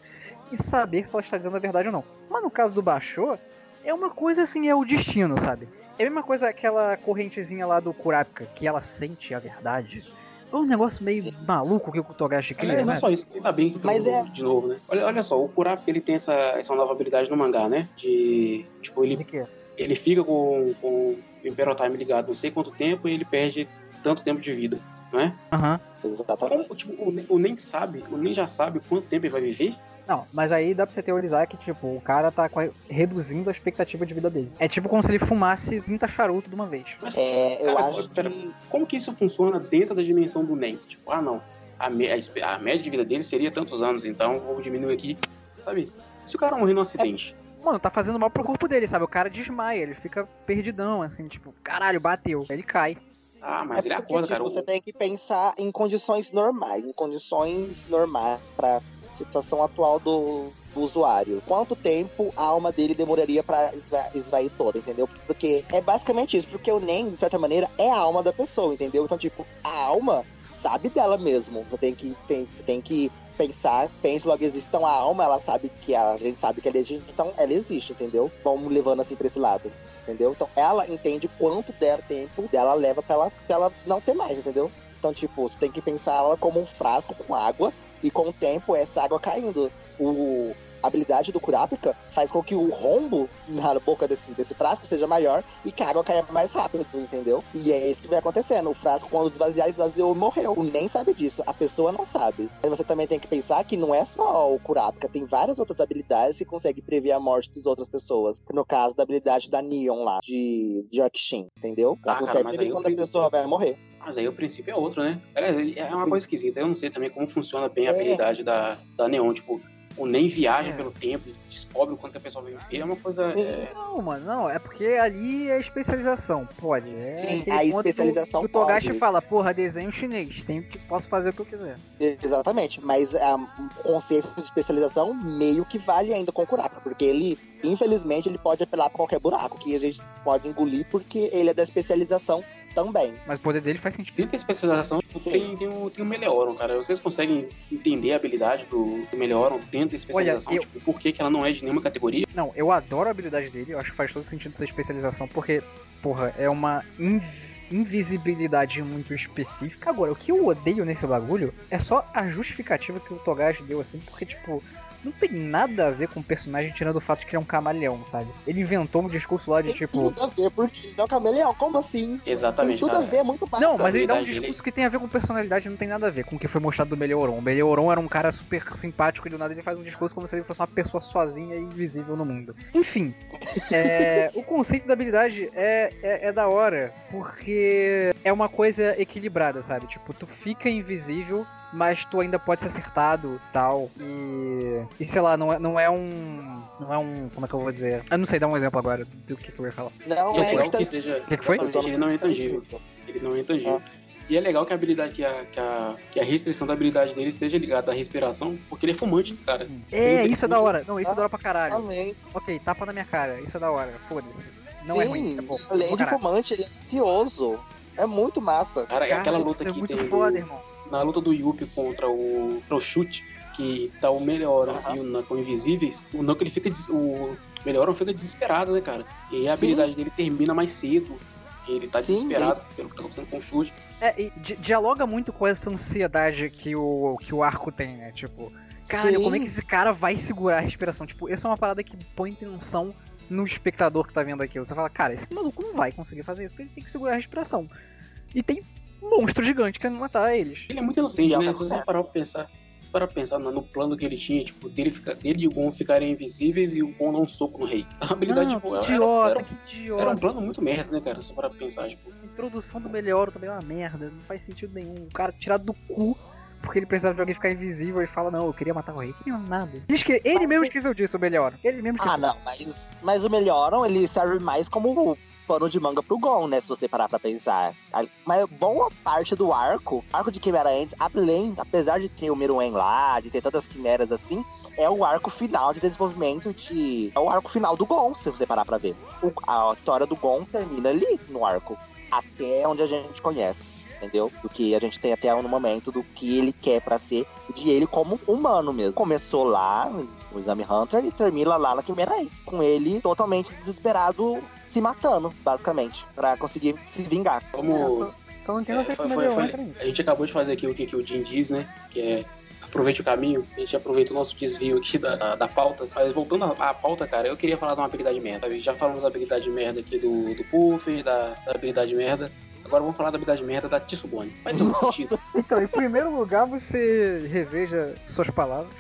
e saber se ela está dizendo a verdade ou não. Mas no caso do Baixô, é uma coisa assim, é o destino, sabe? É a mesma coisa aquela correntezinha lá do Kurapika, que ela sente a verdade. É um negócio meio Sim. maluco que o Togashi cria, Aliás, não né? é só isso. Ainda bem que Mas trouxe é- de novo, né? Olha, olha só, o Kurapika ele tem essa, essa nova habilidade no mangá, né? De. Tipo, ele De quê? ele fica com, com o Imperial Time ligado não sei quanto tempo e ele perde tanto tempo de vida, não é? Aham. Exatamente. Como, tipo, o, o nem sabe, o nem já sabe quanto tempo ele vai viver? Não, mas aí dá pra você teorizar que, tipo, o cara tá reduzindo a expectativa de vida dele. É tipo como se ele fumasse 30 charutos de uma vez. Mas, É, eu Cara, acho espera. que. como que isso funciona dentro da dimensão do NEM? Tipo, ah, não, a, me- a a média de vida dele seria tantos anos, então vou diminuir aqui, sabe? Se o cara morrer num acidente, Mano, tá fazendo mal pro corpo dele, sabe? O cara desmaia, ele fica perdidão, assim, tipo, caralho, bateu. Aí Ele cai. Ah, mas é ele porque, acorda, tipo, cara. você tem que pensar em condições normais, em condições normais pra situação atual do, do usuário. Quanto tempo a alma dele demoraria pra esva- esvair toda, entendeu? Porque é basicamente isso, porque o NEM, de certa maneira, é a alma da pessoa, entendeu? Então, tipo, a alma sabe dela mesmo. Você tem que, tem, tem que pensar, pense logo existe. Então a alma, ela sabe que a, a gente sabe que ela existe, então ela existe, entendeu? Vamos levando assim pra esse lado. Entendeu? Então ela entende quanto der tempo dela leva pra ela, pra ela não ter mais, entendeu? Então, tipo, você tem que pensar ela como um frasco com água e com o tempo essa água caindo. O, A habilidade do Kurapika faz com que o rombo na boca desse, desse frasco seja maior e que a água caia mais rápido, entendeu? E é isso que vai acontecendo. O frasco, quando esvaziar, esvaziou e morreu. O nem sabe disso. A pessoa não sabe. Mas você também tem que pensar que não é só o Kurapika, tem várias outras habilidades que consegue prever a morte das outras pessoas. No caso da habilidade da Neon lá, de, de entendeu? Ela Ah, cara, consegue mas prever quando a pessoa vai morrer. Mas aí o princípio é outro, né? É, é uma coisa esquisita. Eu não sei também como funciona bem a É. habilidade da, da Neon. Tipo, o nem viaja É. pelo tempo e descobre o quanto a pessoa vai viver. É uma coisa. é, Não, mano, não, é porque ali é especialização, pode. É Sim, a ponto que o- especialização que O Togashi pode. fala, porra, desenho chinês, tenho que, posso fazer o que eu quiser. Exatamente, mas ah, o conceito de especialização meio que vale ainda com o Kurapika, porque ele, infelizmente, ele pode apelar pra qualquer buraco que a gente pode engolir, porque ele é da especialização também. Mas o poder dele faz sentido. Dentro da especialização, tipo, Sim. tem, tem, o, tem o Melhoron, cara. Vocês conseguem entender a habilidade do, do Melhoron dentro da especialização? eu- Tipo, por que, que ela não é de nenhuma categoria? Não, eu adoro a habilidade dele, eu acho que faz todo sentido essa especialização, porque, porra, é uma in- invisibilidade muito específica. Agora, o que eu odeio nesse bagulho é só a justificativa que o Togashi deu, assim, porque, tipo, não tem nada a ver com o personagem tirando o fato de que ele é um camaleão, sabe? Ele inventou um discurso lá de, Tem tipo... tudo a ver, porque ele é um camaleão, como assim? Tem Exatamente, tudo a ver, é muito. Não, mas ele dá um discurso que tem a ver com personalidade não tem nada a ver com o que foi mostrado do Melioron. O Melioron era um cara super simpático e do nada ele faz um discurso como se ele fosse uma pessoa sozinha e invisível no mundo. Enfim, é, o conceito da habilidade é, é, é da hora, porque é uma coisa equilibrada, sabe? Tipo, tu fica invisível, mas tu ainda pode ser acertado tal. E. E sei lá, não é, não é um. Não é um. Como é que eu vou dizer? Eu não sei dar um exemplo agora do que, que eu ia falar. Não, é é que seja. O que, que foi? Ele não é intangível. Ele não é intangível. E é legal que a habilidade, que a, que, a, que a restrição da habilidade dele seja ligada à respiração, porque ele é fumante, cara. É, Tem isso é da hora. Não, isso é da hora pra caralho. Também. Ok, tapa na minha cara, isso é da hora, foda-se. Não é Sim, ruim, é bom. além Bom de fumante, ele é ansioso. É muito massa. Cara, é aquela Cara, luta é que muito tem foda, irmão. Na luta do Yuppie contra o, contra o Chute, que tá o Melhoron Aham. e o Knuckle invisíveis, o Knuckle ele fica des- o Melhoron fica desesperado, né, cara? E a habilidade dele termina mais cedo. Ele tá Sim, desesperado pelo que tá acontecendo com o Chute. É, e di- dialoga muito com essa ansiedade que o, que o arco tem, né? Tipo, caralho, Sim. como é que esse cara vai segurar a respiração? Tipo, essa é uma parada que põe tensão no espectador que tá vendo aquilo. Você fala, cara, esse maluco não vai conseguir fazer isso porque ele tem que segurar a respiração. E tem monstro gigante querendo matar eles. Ele é muito inocente, é né? que Se você parar pra pensar, se parar pra pensar no, no plano que ele tinha, tipo, dele, fica, dele e o Gon ficarem invisíveis e o Gon dar um soco no rei. A habilidade, Não, tipo, que era, idiota, era, que era idiota. um plano muito merda, né, cara? Se parar pra pensar, tipo. A introdução do Melhoro também é uma merda, não faz sentido nenhum. O cara tirado do cu porque ele precisava de alguém ficar invisível e fala, não, eu queria matar o rei. Queria nada. Diz que ele Mas mesmo você- esqueceu disso, o Melhor. Ele mesmo esqueceu. Ah, não, mas, mas o Melhoron, ele serve mais como pano de manga pro Gon, né? Se você parar pra pensar. Mas boa parte do arco, arco de Quimera antes, além, apesar de ter o Meruem lá, de ter tantas quimeras assim, é o arco final de desenvolvimento de. É o arco final do Gon, se você parar pra ver. O- a história do Gon termina ali no arco. Até onde a gente conhece. Entendeu? Do que a gente tem até no momento, do que ele quer pra ser, de ele como humano mesmo. Começou lá, no Exame Hunter, e termina lá na Quimera Ants, com ele totalmente desesperado, se matando, basicamente, pra conseguir se vingar. Como. É, só, não entendo É, foi- foi- foi- nisso. a gente acabou de fazer aqui o que, que o Jim diz, né? Que é aproveite o caminho. A gente aproveita o nosso desvio aqui da, da, da pauta. Mas voltando à, à pauta, cara, eu queria falar de uma habilidade merda. sabe? Já falamos da habilidade merda aqui do, do Puffer, da, da habilidade merda. Agora vamos falar da habilidade merda da Tsubone. Ter um sentido. Então, em primeiro lugar, você reveja suas palavras,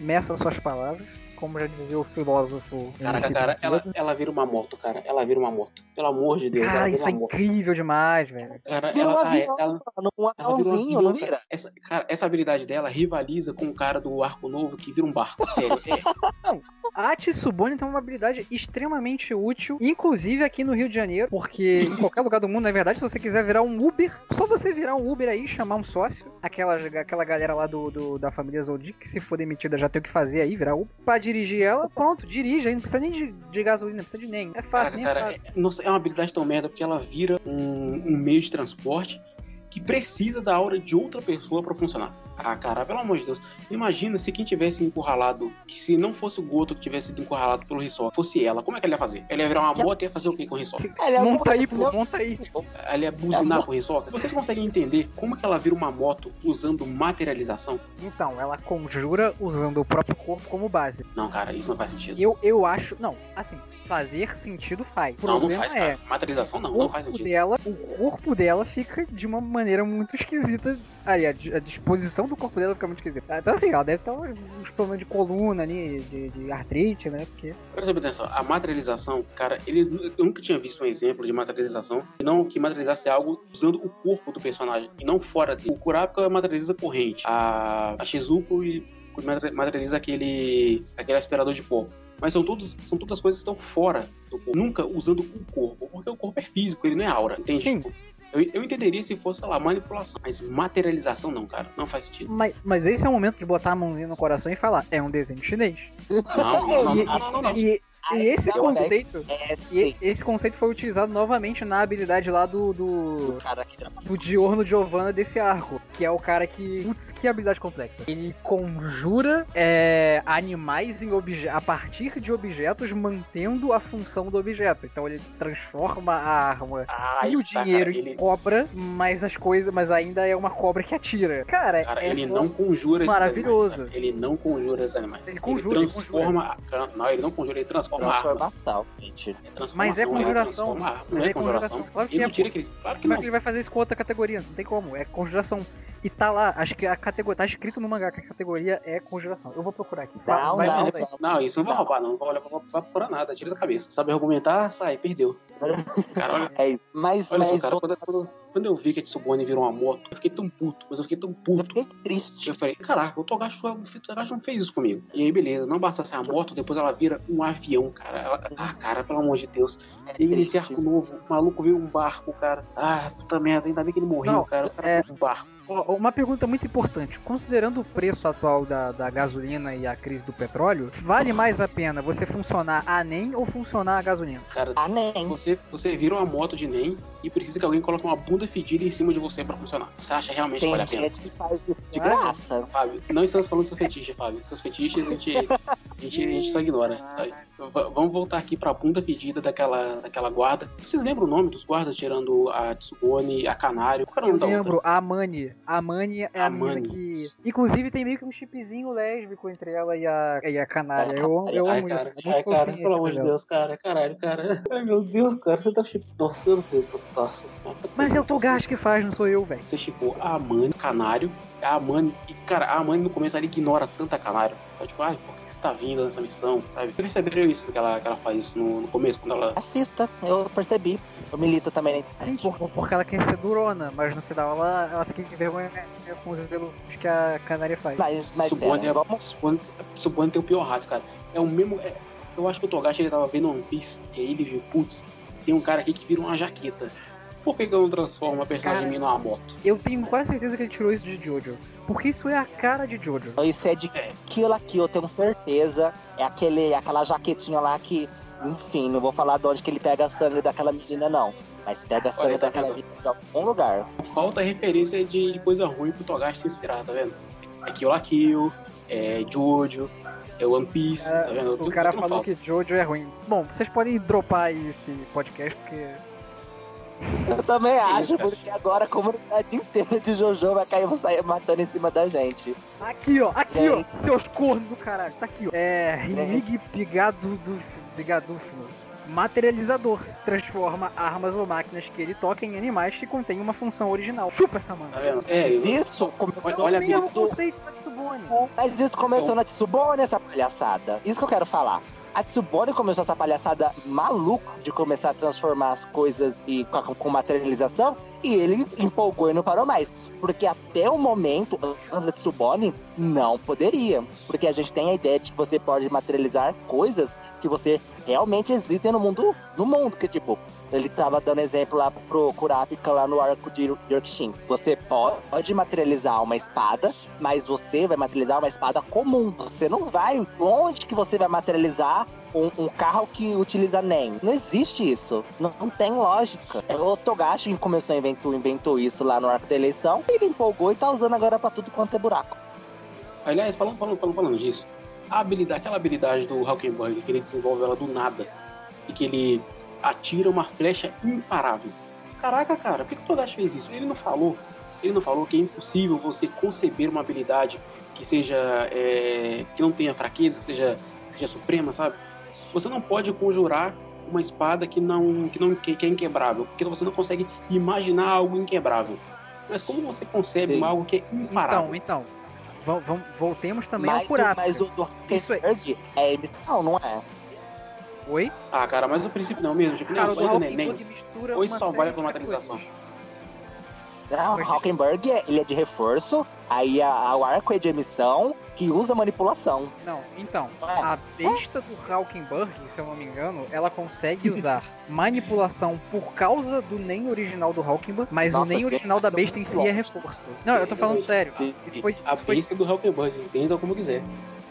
meça suas palavras, como já dizia o filósofo. Caraca, cara, ela, ela vira uma moto, cara. Ela vira uma moto. Pelo amor de Deus, ela Cara, vira isso é moto. incrível demais, velho. Cara, um ela, ah, é- avião, ela, um ela uma aviãozinho, avião, não cara. vira? Essa, cara, essa habilidade dela rivaliza com o cara do arco novo que vira um barco. Sério. É, A Tsubone tem uma habilidade extremamente útil, inclusive aqui no Rio de Janeiro, porque em qualquer lugar do mundo, na verdade, se você quiser virar um Uber, só você virar um Uber aí, chamar um sócio, aquela, aquela galera lá do, do- da família Zoldyck, que se for demitida já tem o que fazer aí, virar Uber, pra dirigir ela, pronto, dirige aí, não precisa nem de, de gasolina, não precisa de nem, é fácil, Caraca, nem cara, é fácil. é, nossa, é uma habilidade tão merda porque ela vira um, um meio de transporte que precisa da aura de outra pessoa pra funcionar. Ah, cara, pelo amor de Deus. Imagina se quem tivesse encurralado, que se não fosse o Goto que tivesse sido encurralado pelo Hisoka, fosse ela, como é que ela ia fazer? Ela ia virar uma moto e ia fazer o quê com o é uma Monta aí, pô, monta aí. Ela ia buzinar com o Hisoka? Vocês conseguem entender como que ela vira uma moto usando materialização? Então, ela conjura usando o próprio corpo como base. Não, cara, isso não faz sentido. Eu, eu acho. Não, assim, fazer sentido faz. O Não, não problema faz, é. cara. Materialização não, o não faz corpo sentido. dela, o corpo dela fica de uma maneira muito esquisita. Ali, a, a disposição do corpo dela fica muito esquisita. Então, assim, ela deve ter uns, problemas de coluna ali, de, de artrite, né? Porque. Presta atenção, a materialização, cara, ele, eu nunca tinha visto um exemplo de materialização que não que materializasse algo usando o corpo do personagem e não fora dele. O Kurapika materializa corrente, a, a Shizuko materializa aquele, aquele aspirador de pó. Mas são, todos, são todas coisas que estão fora do corpo, nunca usando o corpo, porque o corpo é físico, ele não é aura, entende? Sim. Eu, eu entenderia se fosse, sei lá, manipulação, mas materialização não, cara, não faz sentido. Mas, mas esse é o momento de botar a mãozinha no coração e falar: é um desenho chinês. Não, não, não, E- não, não, não, não. E, e esse conceito. É, E esse conceito foi utilizado novamente na habilidade lá do, do, do Diorno Giovanna desse arco, que é o cara que. Putz, que habilidade complexa. Ele conjura é, animais em obje a partir de objetos, mantendo a função do objeto. Então ele transforma a arma Ai, e o dinheiro cara, em ele, cobra, mas as coisas, mas ainda é uma cobra que atira. Cara, Cara, é ele não conjura esses maravilhoso. animais. cara. Ele não conjura esses animais. Ele conjura, ele transforma. a can- Não, ele não conjura, ele transforma arma. transformação, gente. É transformação, Mas é ele conjuração. arma. Não Mas é é conjuração. conjuração. Claro que Ele é, não tira pô. aqueles. Claro que é não. que ele vai fazer isso com outra categoria? Não tem como, é conjuração. E tá lá, acho que a categoria. Tá escrito no mangá que a categoria é conjuração. Eu vou procurar aqui. Vai- Não, vai não, não. Não, isso não vai roubar, não. Não vai olhar pra, pra, pra nada, tira da cabeça. Sabe argumentar, sai, perdeu. Cara, olha, É isso. Mas, olha só, mas cara, quando, quando, quando eu vi que a Tsubone virou uma moto, eu fiquei tão puto, mas eu fiquei tão eu puto. fiquei triste. Eu falei, caraca, o Togashi, o Togashi não fez isso comigo. E aí, beleza, não bastasse a moto, depois ela vira um avião, cara. Ela, ah, cara, pelo amor de Deus. É E aí, nesse arco novo, o maluco vira um barco, cara. Ah, puta merda, ainda bem que ele morreu, Não, cara. O cara é- um barco. Uma pergunta muito importante. Considerando o preço atual da, da gasolina e a crise do petróleo, vale mais a pena você funcionar a NEM ou funcionar a gasolina? Cara, Ah, nem. você, você vira uma moto de NEM e precisa que alguém coloque uma bunda fedida em cima de você pra funcionar. Você acha realmente que Tem vale a pena? gente que faz isso de Vale. graça. Fábio, não estamos falando do seu fetiche, Fábio. Seus fetiches a gente, a gente, a gente só ignora. sabe? Vamos voltar aqui pra bunda fedida daquela, daquela guarda. Vocês lembram o nome dos guardas tirando a Tsubone, a Canário? Qual era o Eu nome da outra? lembro, a Mani. A Mani é a, A menina Mani. que. Inclusive tem meio que um chipzinho lésbico entre ela e a, e a canária. Eu, eu Ai, amo cara, isso. Muito ai, cara, fofinho pelo amor de. Deus, cara, caralho, cara. Ai, meu Deus, cara, você tá tipo, nossa, eu senhora. Mas é o Togashi que faz, não sou eu, velho. Você chipou a Amani, Canário, a Amani, e cara, a Amani no começo ela ignora tanta Canário. Só tipo, ai, por que você tá vindo nessa missão, sabe? Vocês perceberam isso que ela, que ela faz isso no, no começo, quando ela. Assista, eu percebi. Eu milito também. Sim, por- porque ela quer ser durona, mas no final ela, ela fica com vergonha com os elogios que a canária faz. Mas, mas pera, é, vamos... Tsubone, Tsubone tem o pior rato, cara. É o mesmo. é- eu acho que o Togashi ele tava vendo One Piece e aí ele viu, putz, tem um cara aqui que vira uma jaqueta. Por que, que eu não transformo a personagem Cara, minha numa moto? Eu tenho quase certeza que ele tirou isso de Jojo. Porque isso é a cara de Jojo. Isso é de. Kill Kill, eu tenho certeza. É aquele, aquela jaquetinha lá que, enfim, não vou falar de onde que ele pega sangue daquela menina, não. Mas pega sangue Olha, tá daquela menina de algum lugar. Falta referência de, de coisa ruim pro Togashi se inspirar, tá vendo? É Kill la Kill, é Jojo, é One Piece, É, tá vendo? O Tudo- cara tudo falou falta. que Jojo é ruim. Bom, vocês podem dropar aí esse podcast, porque. Eu também acho, cara? porque agora a comunidade inteira de Jojo vai cair e sair matando em cima da gente. Aqui, ó, aqui, ó, Gente. seus cornos do caralho. Tá aqui, ó. É. Rig Bigadufno. Bigadufno. Materializador. Transforma armas ou máquinas que ele toca em animais que contêm uma função original. Chupa essa mano. Tá vendo? É, eu- Isso começou, Olha- É olha a mesmo conceito da Tsubone. mas isso começou na Tsubone, essa palhaçada. Isso que eu quero falar. A Tsubone começou essa palhaçada maluca de começar a transformar as coisas e com, com materialização e ele empolgou e não parou mais. Porque até o momento, antes da Tsubone, não poderia. Porque a gente tem a ideia de que você pode materializar coisas que você realmente existem no mundo, no mundo, que tipo, ele tava dando exemplo lá pro Kurapika lá no arco de Yorkshin. Você pode materializar uma espada, mas você vai materializar uma espada comum. Você não vai. Onde que você vai materializar um, um carro que utiliza NEM. Não existe isso. Não, não tem lógica. O Togashi começou a inventou, inventou isso lá no arco da eleição. Ele empolgou e tá usando agora pra tudo quanto é buraco. Aliás, falando, falando, falando, falando disso, a habilidade, aquela habilidade do Hulkenberg, que ele desenvolve ela do nada, e que ele atira uma flecha imparável. Caraca, cara, por que o Togashi fez isso? Ele não falou. Ele não falou que é impossível você conceber uma habilidade que seja. É, que não tenha fraqueza, que seja, que seja suprema, sabe? Você não pode conjurar uma espada que não, que não que, que é inquebrável, porque você não consegue imaginar algo inquebrável. Mas como você concebe Sim. algo que é imparável? Então, então. Vamos, vamos- voltemos também Mas, ao Kurapika. mas o do Isso é- é emissão, não é? Oi? Ah, cara, mas o princípio não mesmo, tipo, nem Cara, a o neném. Hulkenberg mistura isso só vale de pra materialização? Não, o Hulkenberg é, ele é de reforço, aí a, a- o arco é de emissão que usa manipulação. Não, então, É. a besta do Hulkenberg, se eu não me engano, ela consegue usar manipulação por causa do NEM original do Hulkenberg, mas Nossa, o NEM original da besta em si é reforço. Não, eu tô falando sério. Isso foi, A isso foi besta do Hulkenberg, entenda como quiser.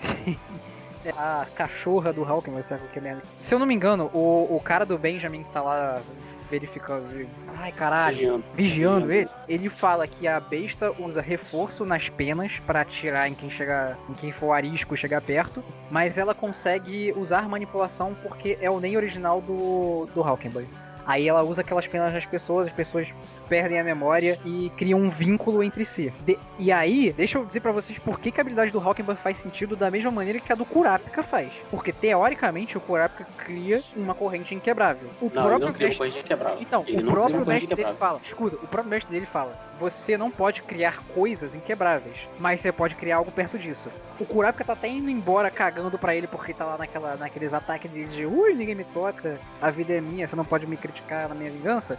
a cachorra do Hulkenberg, sabe o que é merda? Se eu não me engano, o, o cara do Benjamin que tá lá verificando. Ai, caralho. Vigiando. vigiando ele, ele fala que a besta usa reforço nas penas pra atirar em quem chegar, em quem for arisco chegar perto, mas ela consegue usar manipulação porque é o nem original do do Hulkenberg. Aí ela usa aquelas penas nas pessoas, as pessoas perdem a memória e criam um vínculo entre si. De- e aí, deixa eu dizer pra vocês por que, que a habilidade do Hulkenberg faz sentido da mesma maneira que a do Kurapika faz. Porque teoricamente o Kurapika cria uma corrente inquebrável. O Não, ele próprio criou mestre- então, ele o próprio mestre dele fala, escuta, o próprio mestre dele fala, você não pode criar coisas inquebráveis, mas você pode criar algo perto disso. O Kurapika tá até indo embora cagando pra ele porque tá lá naquela, naqueles ataques de, de ui, ninguém me toca, a vida é minha, você não pode me criticar na minha vingança.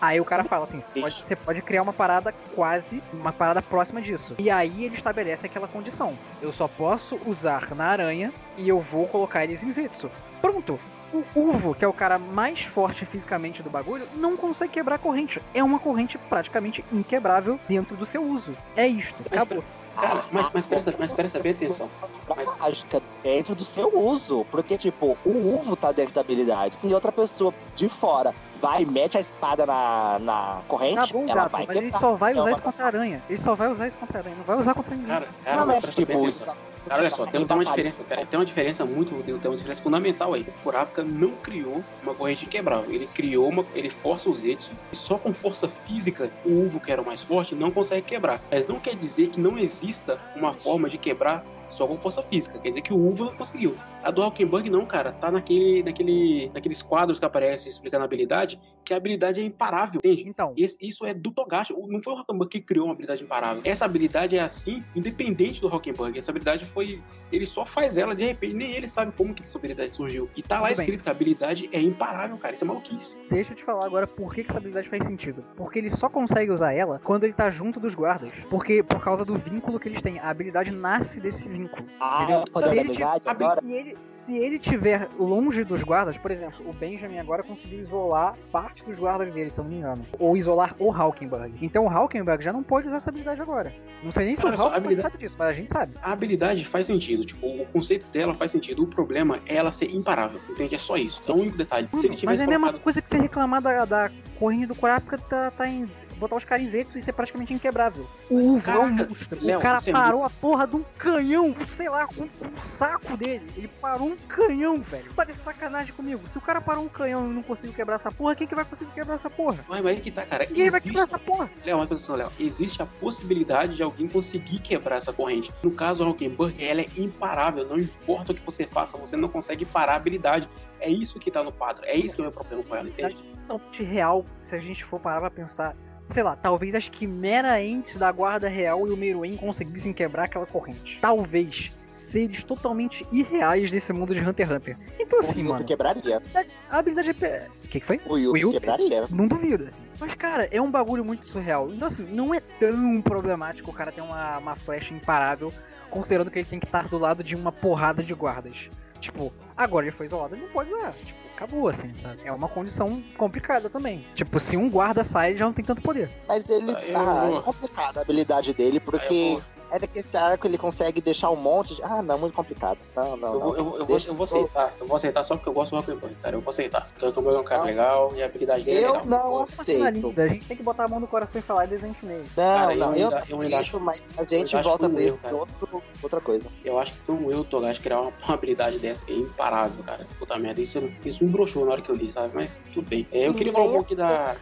Aí o cara fala assim, você pode, você pode criar uma parada quase, uma parada próxima disso. E aí ele estabelece aquela condição. Eu só posso usar na aranha e eu vou colocar eles em Zetsu. Pronto. O Uvo, que é o cara mais forte fisicamente do bagulho, não consegue quebrar a corrente. É uma corrente praticamente inquebrável dentro do seu uso. É isto. Acabou. Cara, mas, mas, presta, mas presta bem atenção. Mas- mágica dentro do seu uso. Porque, tipo, o uvo tá dentro da habilidade. Se outra pessoa de fora vai e mete a espada na, na corrente, Tá bom, ela gato, vai mas ele quebrar. só vai É usar isso contra a aranha. Ele só vai usar isso contra a aranha. Não vai usar contra ninguém. Cara, cara, Não, mas mas, tipo, atenção. Cara, olha só, tem, uma diferença, cara, tem uma diferença muito, tem uma diferença fundamental aí. O Kurapika não criou uma corrente inquebrável. Ele criou uma, ele força os Zetsu e só com força física o Uvo, que era o mais forte, não consegue quebrar. Mas não quer dizer que não exista uma forma de quebrar só com força física. Quer dizer que o Uvo não conseguiu. A do Hulkenberg não, cara, tá naquele, naquele, naqueles quadros que aparece explicando a habilidade, que a habilidade é imparável, entende? Então, Esse- isso é do Togashi. Não foi o Hulkenberg que criou uma habilidade imparável. Essa habilidade é assim, independente do Hulkenberg. Essa habilidade foi. Ele só faz ela de repente, nem ele sabe como que essa habilidade surgiu. E tá lá bem. escrito que a habilidade é imparável, cara. Isso é maluquice. deixa eu te falar agora por que, que essa habilidade faz sentido. Porque ele só consegue usar ela quando ele tá junto dos guardas. Porque por causa do vínculo que eles têm. A habilidade nasce desse vínculo. Ah, Entendeu? é o poder Se ele amizade te- agora. Se ele, se ele tiver longe dos guardas, por exemplo, o Benjamin agora conseguiu isolar parte dos guardas dele, se eu não me engano. Ou isolar o Hulkenberg. Então o Hulkenberg já não pode usar essa habilidade agora. Não sei nem se Olha o habilidade- sabe disso, mas a gente sabe. A habilidade faz sentido. Tipo, o conceito dela faz sentido. O problema é ela ser imparável. Entende? É só isso. É o único detalhe. Se ele Mano, mas é a mesma colocado. coisa que você reclamar da, da corrente do Kurapika tá, tá em botar os caras em Zetsu e ser praticamente inquebrável. O é um Caraca. Léo, o cara é parou a porra de um canhão, sei lá, com, com o saco dele. Ele parou um canhão, velho. Tá de sacanagem comigo. Se o cara parou um canhão e não conseguiu quebrar essa porra, quem que vai conseguir quebrar essa porra? Mas mas que tá, cara. Ninguém vai Existe... quebrar essa porra. Léo, mas atenção, Léo. Existe a possibilidade de alguém conseguir quebrar essa corrente. No caso, a Hulkenberg, ela é imparável. Não importa o que você faça, você não consegue parar a habilidade. É isso que tá no quadro. É isso que é o meu problema com ela, entende? Totalmente real, se a gente for parar pra pensar. Sei lá, talvez as quimeras entes da guarda real e o Meruem conseguissem quebrar aquela corrente. Talvez. Seres totalmente irreais desse mundo de Hunter x Hunter. Então O assim, Yuto mano, quebraria. a habilidade é. O que, que foi? O O Yuto? quebraria. Não duvido, assim. Mas, cara, é um bagulho muito surreal. Então, assim, não é tão problemático o cara ter uma, uma flecha imparável, considerando que ele tem que estar do lado de uma porrada de guardas. Tipo, agora ele foi isolado, ele não pode usar. Tipo, acabou, assim, sabe? É uma condição complicada também. Tipo, se um guarda sai, ele já não tem tanto poder. Mas ele Aí eu tá vou- é complicado a habilidade dele, eu porque vou- é que esse arco ele consegue deixar um monte de. Ah, não, muito complicado. Não, não, Eu, não. vou- eu, vou- eu, vou, Deixa eu vou aceitar. Eu vou aceitar só porque eu gosto do Rock'n'Boy, cara. Eu vou aceitar. Porque o Rock'n'Boy é um cara Não. legal e a habilidade dele é Eu legal. não Uma cena aceito. a gente tem que botar a mão no coração e falar desenho chinês. Não, Cara, eu não, eu, ainda- eu ainda aceito, mas a gente eu acho volta pra cara. outro, outra coisa. Eu acho que foi um erro Togashi criar uma, uma habilidade dessa é imparável, cara. Puta merda, isso, isso me broxou na hora que eu li, sabe? Mas tudo bem. É, eu queria falar um pouco da.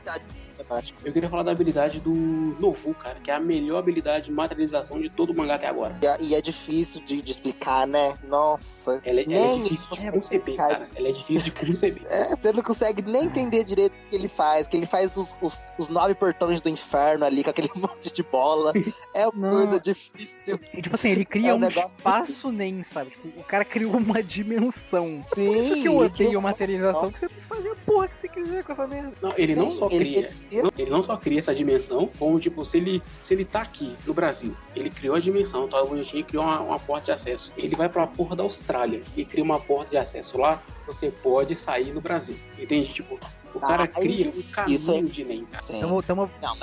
Matemática. Eu queria falar da habilidade do Novu, cara, que é a melhor habilidade de materialização de todo o mangá até agora. E é- E é difícil de, de explicar, né? Nossa. Ela, é- ela é difícil de isso, conceber, cara. cara. Ela é difícil de conceber. É, você não consegue nem entender direito o que ele faz, que ele faz os, os, os nove portões do inferno ali com aquele monte de bola. É uma Não. coisa difícil. E, tipo assim, ele cria É um um negócio espaço nem, sabe? Tipo, o cara criou uma dimensão. Sim. Por isso que eu odeio tem- materialização, que você pode fazer a porra que você quiser com essa merda. Não, ele não só ele- cria. ele- Ele não só cria essa dimensão, como, tipo, se ele, se ele tá aqui no Brasil, ele criou a dimensão, tá bonitinho, criou uma, uma porta de acesso. Ele vai pra porra da Austrália e cria uma porta de acesso lá, você pode sair no Brasil. Entende? Tipo, o cara Ah, cria um caminho é- de nem, mas...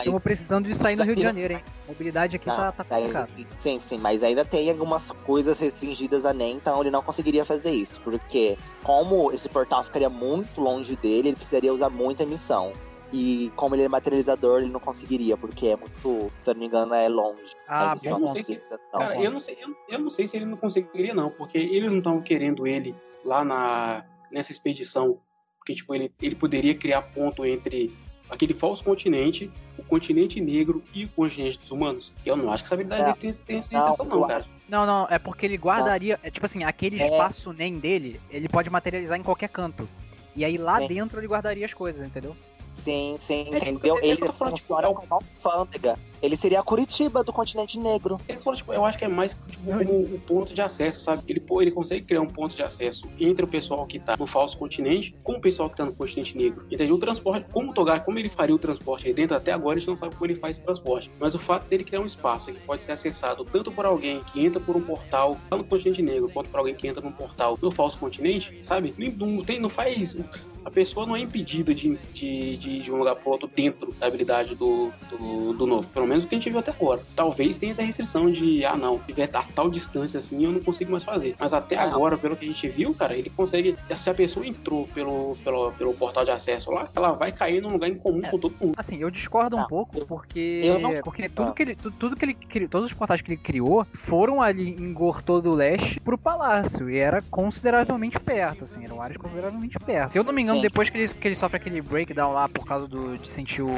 tamo precisando de sair no Rio de que- Janeiro, hein? Mobilidade aqui Não, tá, tá complicado. sim, sim, mas ainda tem algumas coisas restringidas a NEM, então ele não conseguiria fazer isso. Porque, como esse portal ficaria muito longe dele, ele precisaria usar muita emissão. E como ele é materializador, ele não conseguiria, porque é muito, se eu não me engano, é longe. Ah, A eu não sei se-. Cara, eu não sei, eu, eu não sei se ele não conseguiria, não, porque eles não estão querendo ele lá na, nessa expedição. Porque, tipo, ele, ele poderia criar ponto entre aquele falso continente, o continente negro e o continente dos humanos. Eu não acho que essa habilidade É. dele tem, tem essa Não, não, cara. Não, não, é porque ele guardaria. É, tipo assim, aquele É. espaço nem dele, ele pode materializar em qualquer canto. E aí lá Sim. dentro ele guardaria as coisas, entendeu? Sim, sim, É, tipo, entendeu? é, é ele que eu tô falando, tipo, funciona é o- como uma alfândega. Ele seria a Curitiba do continente negro. Ele falou, tipo, eu acho que é mais tipo, como o ponto de acesso, sabe? Ele, pô, ele consegue criar um ponto de acesso entre o pessoal que tá no falso continente com o pessoal que tá no continente negro. Entendeu? O transporte, como o Togar, como ele faria o transporte aí dentro, até agora a gente não sabe como ele faz esse transporte. Mas o fato dele criar um espaço que pode ser acessado tanto por alguém que entra por um portal lá no continente negro, quanto por alguém que entra num portal no falso continente, sabe? Não, não tem, não faz. A pessoa não é impedida de, de, de ir de um lugar pro outro dentro da habilidade do, do, do novo. Pelo menos o que a gente viu até agora. Talvez tenha essa restrição de, ah, não, se tiver a tal distância assim, eu não consigo mais fazer. Mas até Ah, agora, pelo que a gente viu, cara, ele consegue. Se a pessoa entrou pelo, pelo, pelo portal de acesso lá, ela vai cair num lugar em comum É. com todo mundo. Assim, eu discordo um Não, pouco, porque. eu não- Porque tudo que ele. tu- Tudo que ele criou, todos os portais que ele criou foram ali em Gortô do Leste pro palácio. E era consideravelmente perto, assim, eram áreas consideravelmente perto. Se eu não me engano, Sim. depois que ele, que ele sofre aquele breakdown lá por causa do, de sentir o,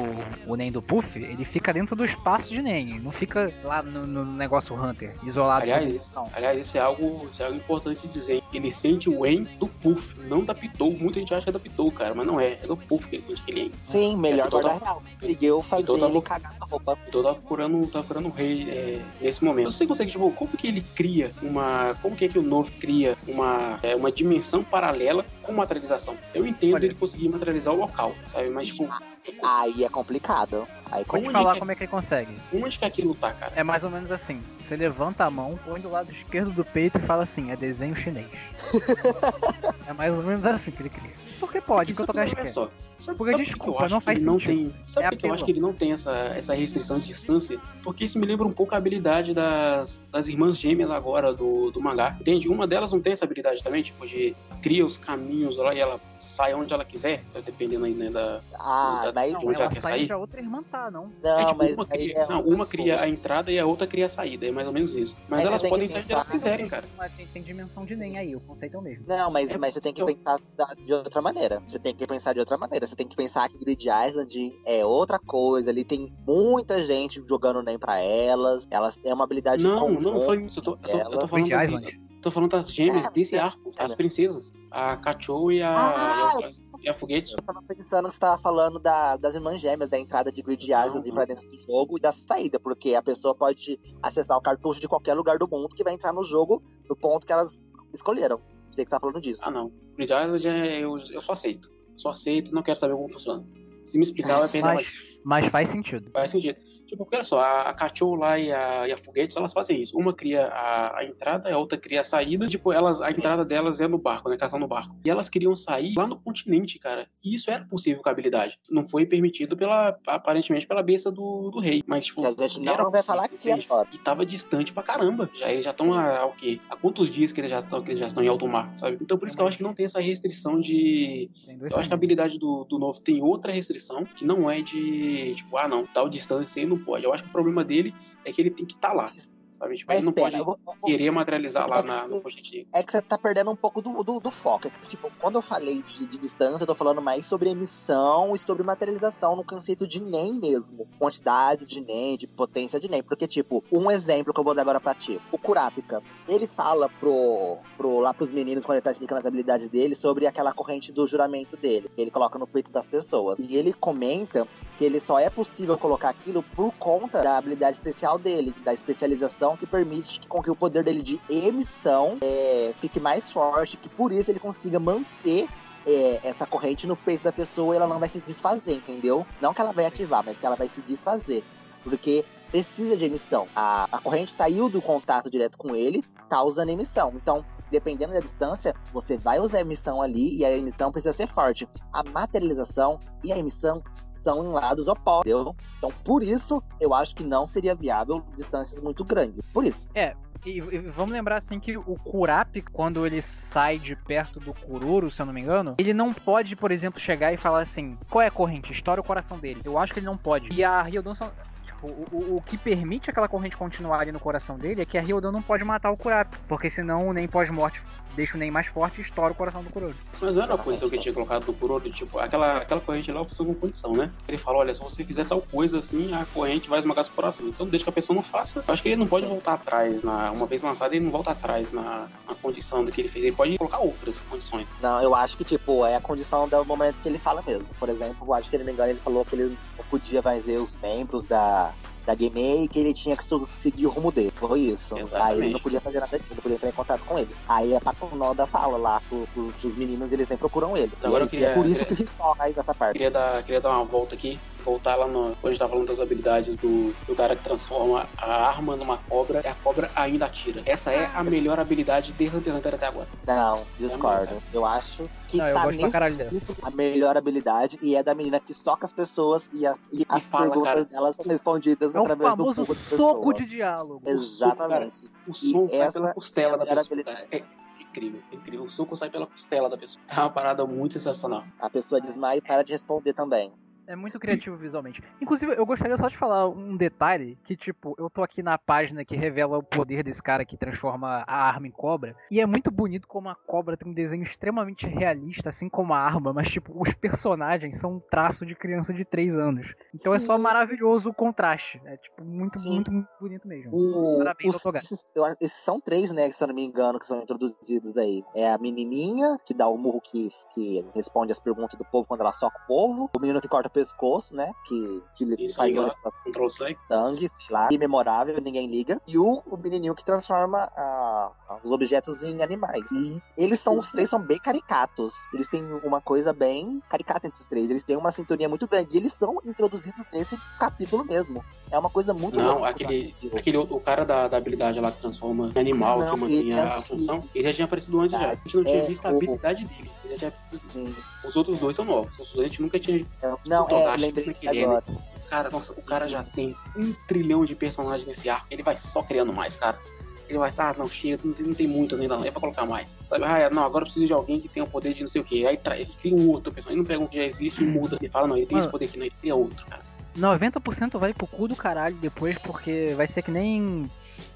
o Nen do Puff, ele fica dentro do espaço de Nen. Ele não fica lá no, no negócio Hunter, isolado. Aliás, isso, não. aliás, isso é algo, isso é algo importante dizer. Ele sente o En do Puff, não da Pitou. Muita gente acha que é da Pitou, cara, mas não é. É do Puff que ele sente aquele En. Sim, melhor então guardar tá- real. Conseguiu fazer tá ele cagar na roupa. Então tá procurando, tá procurando o rei é, nesse momento. Você consegue, tipo, como que ele cria uma. Como que é que o novo cria uma, é, uma dimensão paralela com materialização? Eu entendo Olha. ele conseguir materializar o local, sabe? Mas, tipo, Aí é complicado. Aí Onde falar que- como é que ele consegue. onde que aquilo tá, cara? É mais ou menos assim. Você levanta a mão, põe do lado esquerdo do peito e fala assim, é desenho chinês. é mais ou menos assim que ele cria. Porque pode, que eu Sabe tocar por que- olha quer. só, Sabe, Porque, sabe por que desculpa, eu acho não que faz ele não sentido. tem. Sabe É por que eu acho que ele não tem essa, essa restrição de distância? Porque isso me lembra um pouco a habilidade das, das irmãs gêmeas agora do, do mangá. Entende? Uma delas não tem essa habilidade também, tipo, de cria os caminhos lá e ela sai onde ela quiser, dependendo aí, né, da. Ah, da- mas. de Não, onde ela ela quer sai sair? onde a outra irmã tá, não. Não, é tipo, mas uma, cria, é não, uma cria a entrada e a outra cria a saída. É mais ou menos isso. Mas elas podem que sair onde elas quiserem, cara. Mas tem, tem dimensão de nem aí, o conceito é o mesmo. Não, mas, É mas você tem que pensar de outra maneira. Você tem que pensar de outra maneira. Você tem que pensar que Grid Island é outra coisa. Ali tem muita gente jogando nem pra elas. Elas têm uma habilidade Não, não, foi isso. Eu tô, eu tô, eu tô falando Grid assim, Island. Tô falando das gêmeas É, desse é, arco, as é. princesas. A Cachou e a, Ah, e a, e a Foguete. Eu tava pensando que você tava falando da- das irmãs gêmeas, da entrada de Grid Island Não. pra dentro do jogo e da saída, porque a pessoa pode acessar o cartucho de qualquer lugar do mundo que vai entrar no jogo no ponto que elas escolheram. Você que tá falando disso. Ah, não. Grid Island é, eu, eu só aceito. Só aceito, não quero saber como funciona. Se me explicar, vai perder mais. Mas faz sentido. Faz sentido. Tipo, porque olha só, a, a Cachorro lá e a, e a Foguete, elas fazem isso. Uma cria a, a entrada, a outra cria a saída. Tipo, elas, a entrada delas é no barco, né? Elas no barco. E elas queriam sair lá no continente, cara. E isso era possível com a habilidade. Não foi permitido pela, aparentemente, pela besta do, do rei. Mas, tipo, Que a gente era não vai falar possível, aqui entende? agora. E tava distante pra caramba. Já, eles já estão há, há o quê? Há quantos dias que eles já estão, que eles já estão em alto mar, sabe? Então por isso que eu acho que não tem essa restrição de. Eu acho que a habilidade do, do novo tem outra restrição, que não é de, tipo, ah não, tal distância ele não pode. Eu acho que o problema dele é que ele tem que estar lá. Sabe? Tipo, ele não pera, pode vou- eu vou- querer materializar lá na, no Continente. É que você tá perdendo um pouco do, do, do foco. É que, tipo, quando eu falei de, de distância, eu tô falando mais sobre emissão e sobre materialização no conceito de NEM mesmo. Quantidade de NEM, de potência de NEM. Porque, tipo, um exemplo que eu vou dar agora pra ti. O Kurapika, ele fala pro, pro, lá pros meninos, quando ele tá explicando as habilidades dele, sobre aquela corrente do juramento dele, que ele coloca no peito das pessoas. E ele comenta que ele só é possível colocar aquilo por conta da habilidade especial dele, da especialização que permite com que o poder dele de emissão é, fique mais forte, que por isso ele consiga manter é, essa corrente no peito da pessoa e ela não vai se desfazer, entendeu? Não que ela vai ativar, mas que ela vai se desfazer. Porque precisa de emissão. A, a corrente saiu do contato direto com ele, tá usando emissão. Então, dependendo da distância, você vai usar a emissão ali e a emissão precisa ser forte. A materialização e a emissão são em lados opostos, entendeu? Então, por isso, eu acho que não seria viável distâncias muito grandes. Por isso. E, e vamos lembrar assim que o Kurapika, quando ele sai de perto do Kuroro, se eu não me engano, ele não pode, por exemplo, chegar e falar assim: qual é a corrente? Estoura o coração dele. Eu acho que ele não pode. E a. Tipo, o, o- o que permite aquela corrente continuar ali no coração dele é que a Ryodon não pode matar o Kurapika. Porque senão o Nen pós-morte deixa o Nen mais forte e estoura o coração do Kuroro. Mas não era a condição que ele tinha colocado do Kuroro, tipo, aquela, aquela corrente lá funciona com condição, né? Ele falou, olha, se você fizer tal coisa assim, a corrente vai esmagar seu coração. Então deixa que a pessoa não faça. Eu acho que ele não pode voltar atrás, na, uma vez lançado, ele não volta atrás na, na condição do que ele fez. Ele pode colocar outras condições. Não, eu acho que, tipo, é a condição do momento que ele fala mesmo. Por exemplo, eu acho que ele me engano, ele falou que ele podia ver os membros da, da Game que ele tinha que seguir o rumo dele. Foi isso. Aí Exatamente. ele não podia fazer nada disso, não podia entrar em contato com eles. Aí a Patronoda fala lá pro, pros, pros meninos, eles nem procuram ele. Agora eu E queria- é por isso queria- que estão mais nessa parte. Queria dar, queria dar uma volta aqui, voltar lá no. Quando a gente tava falando das habilidades do, do cara que transforma a arma numa cobra e a cobra ainda atira. Essa é a melhor habilidade de Hunter x Hunter até agora. Não, discordo. Eu acho que Não, eu tá gosto pra caralho dessa. a melhor habilidade e é da menina que soca as pessoas e, a- e as fala, perguntas cara. delas são respondidas É o através do famoso fogo soco de diálogo. Exatamente. O som E sai pela costela é da pessoa. habilidade. É, é incrível, é incrível. O soco sai pela costela da pessoa. É uma parada muito sensacional. A pessoa desmaia e para de responder também. É muito criativo visualmente. Inclusive, eu gostaria só de falar um detalhe que, tipo, eu tô aqui na página que revela o poder desse cara que transforma a arma em cobra. E é muito bonito como a cobra tem um desenho extremamente realista, assim como a arma, mas, tipo, os personagens são um traço de criança de 3 anos. Então é só Sim. maravilhoso o contraste. É, tipo, muito, Sim. muito, muito bonito mesmo. O- Parabéns, os- esses, esses são três, né, se eu não me engano, que são introduzidos aí. É a menininha, que dá o murro que, que responde as perguntas do povo quando ela soca o povo. O menino que corta pescoço, né, que, que Isso faz ó. Control sangue. sangue, sei lá, imemorável, ninguém liga. E o, o menininho que transforma ah, os objetos em animais. E eles são, os três são bem caricatos. Eles têm uma coisa bem caricata entre os três. Eles têm uma sintonia muito grande. E eles são introduzidos nesse capítulo mesmo. É uma coisa muito Não, louca, aquele, sabe? aquele o cara da, da habilidade lá que transforma em animal, Não, que mantém ele é a, a antigo. função, ele já tinha aparecido antes já. A gente não tinha É, visto a o- habilidade dele. Ele já tinha aparecido. Sim. Os outros dois são novos. Os outros dois a gente nunca tinha. Não, é, lembrei como é é, agora. Cara, nossa, o cara já tem um trilhão de personagens nesse arco. Ele vai só criando mais, cara. Ele vai, ah, não, chega, não tem, não tem muito ainda, não. É pra colocar mais. Sabe, ah, não, agora eu preciso de alguém que tenha o poder de não sei o que. Aí tra- ele cria um outro personagem. Ele não pega um que já existe e muda. Ele fala, não, ele tem esse Mano. poder aqui, não, ele cria outro, cara. 90% vai pro cu do caralho depois, porque vai ser que nem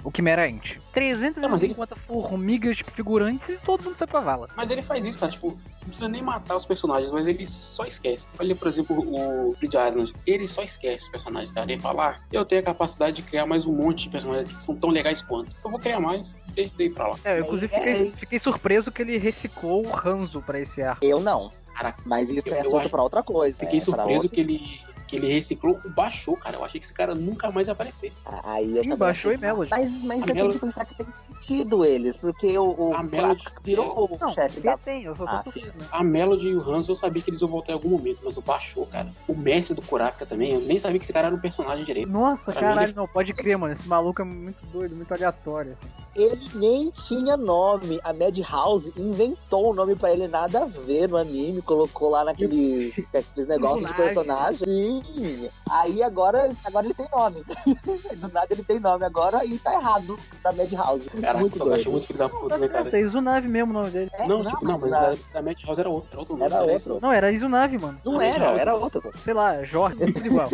o Quimera Ent. 350 formigas figurantes e todo mundo foi pra vala. Mas ele faz isso, cara, tipo, não precisa nem matar os personagens, mas ele só esquece. Olha, por exemplo, o Creed Island, ele só esquece os personagens, cara. Ele fala, ah, eu tenho a capacidade de criar mais um monte de personagens que são tão legais quanto. Eu vou criar mais, deixa isso aí pra lá. É, eu inclusive fiquei, é. fiquei surpreso que ele reciclou o Ranzo pra esse arco. Eu não. Caraca, Mas isso Eu- é eu assunto acho- pra outra coisa. fiquei é, surpreso outra- que ele que ele reciclou o Baixou, cara. Eu achei que esse cara nunca mais ia aparecer. Aí eu Sim, baixou achei- e Melody. Mas, mas você tem Melody- que pensar que tem sentido eles, porque o, o A Melody- virou o Não, chefe da. tem, eu só tô Ah, falando, né? A Melody e o Hans eu sabia que eles iam voltar em algum momento, mas o Baixou, cara. O mestre do Kurapika também, eu nem sabia que esse cara era um personagem direito. Nossa, Pra mim, caralho, ele- não, pode crer, mano. Esse maluco é muito doido, muito aleatório, assim. Ele nem tinha nome. A Madhouse inventou o nome pra ele, nada a ver no anime, colocou lá naquele, naqueles negócios de Personagem. Sim. Aí agora, agora ele tem nome. Do nada ele tem nome agora e tá errado da Madhouse. Caraca, Muito o Togashi é doido. muito filho da puta, né, cara? é Izunave mesmo o nome dele. É, Não, tipo, não, mas da, da Madhouse era outro, era outro nome. Era era outro. não. Não, era Izunave, mano. não era, era não. outro. pô. Sei lá, Jorge, tudo igual.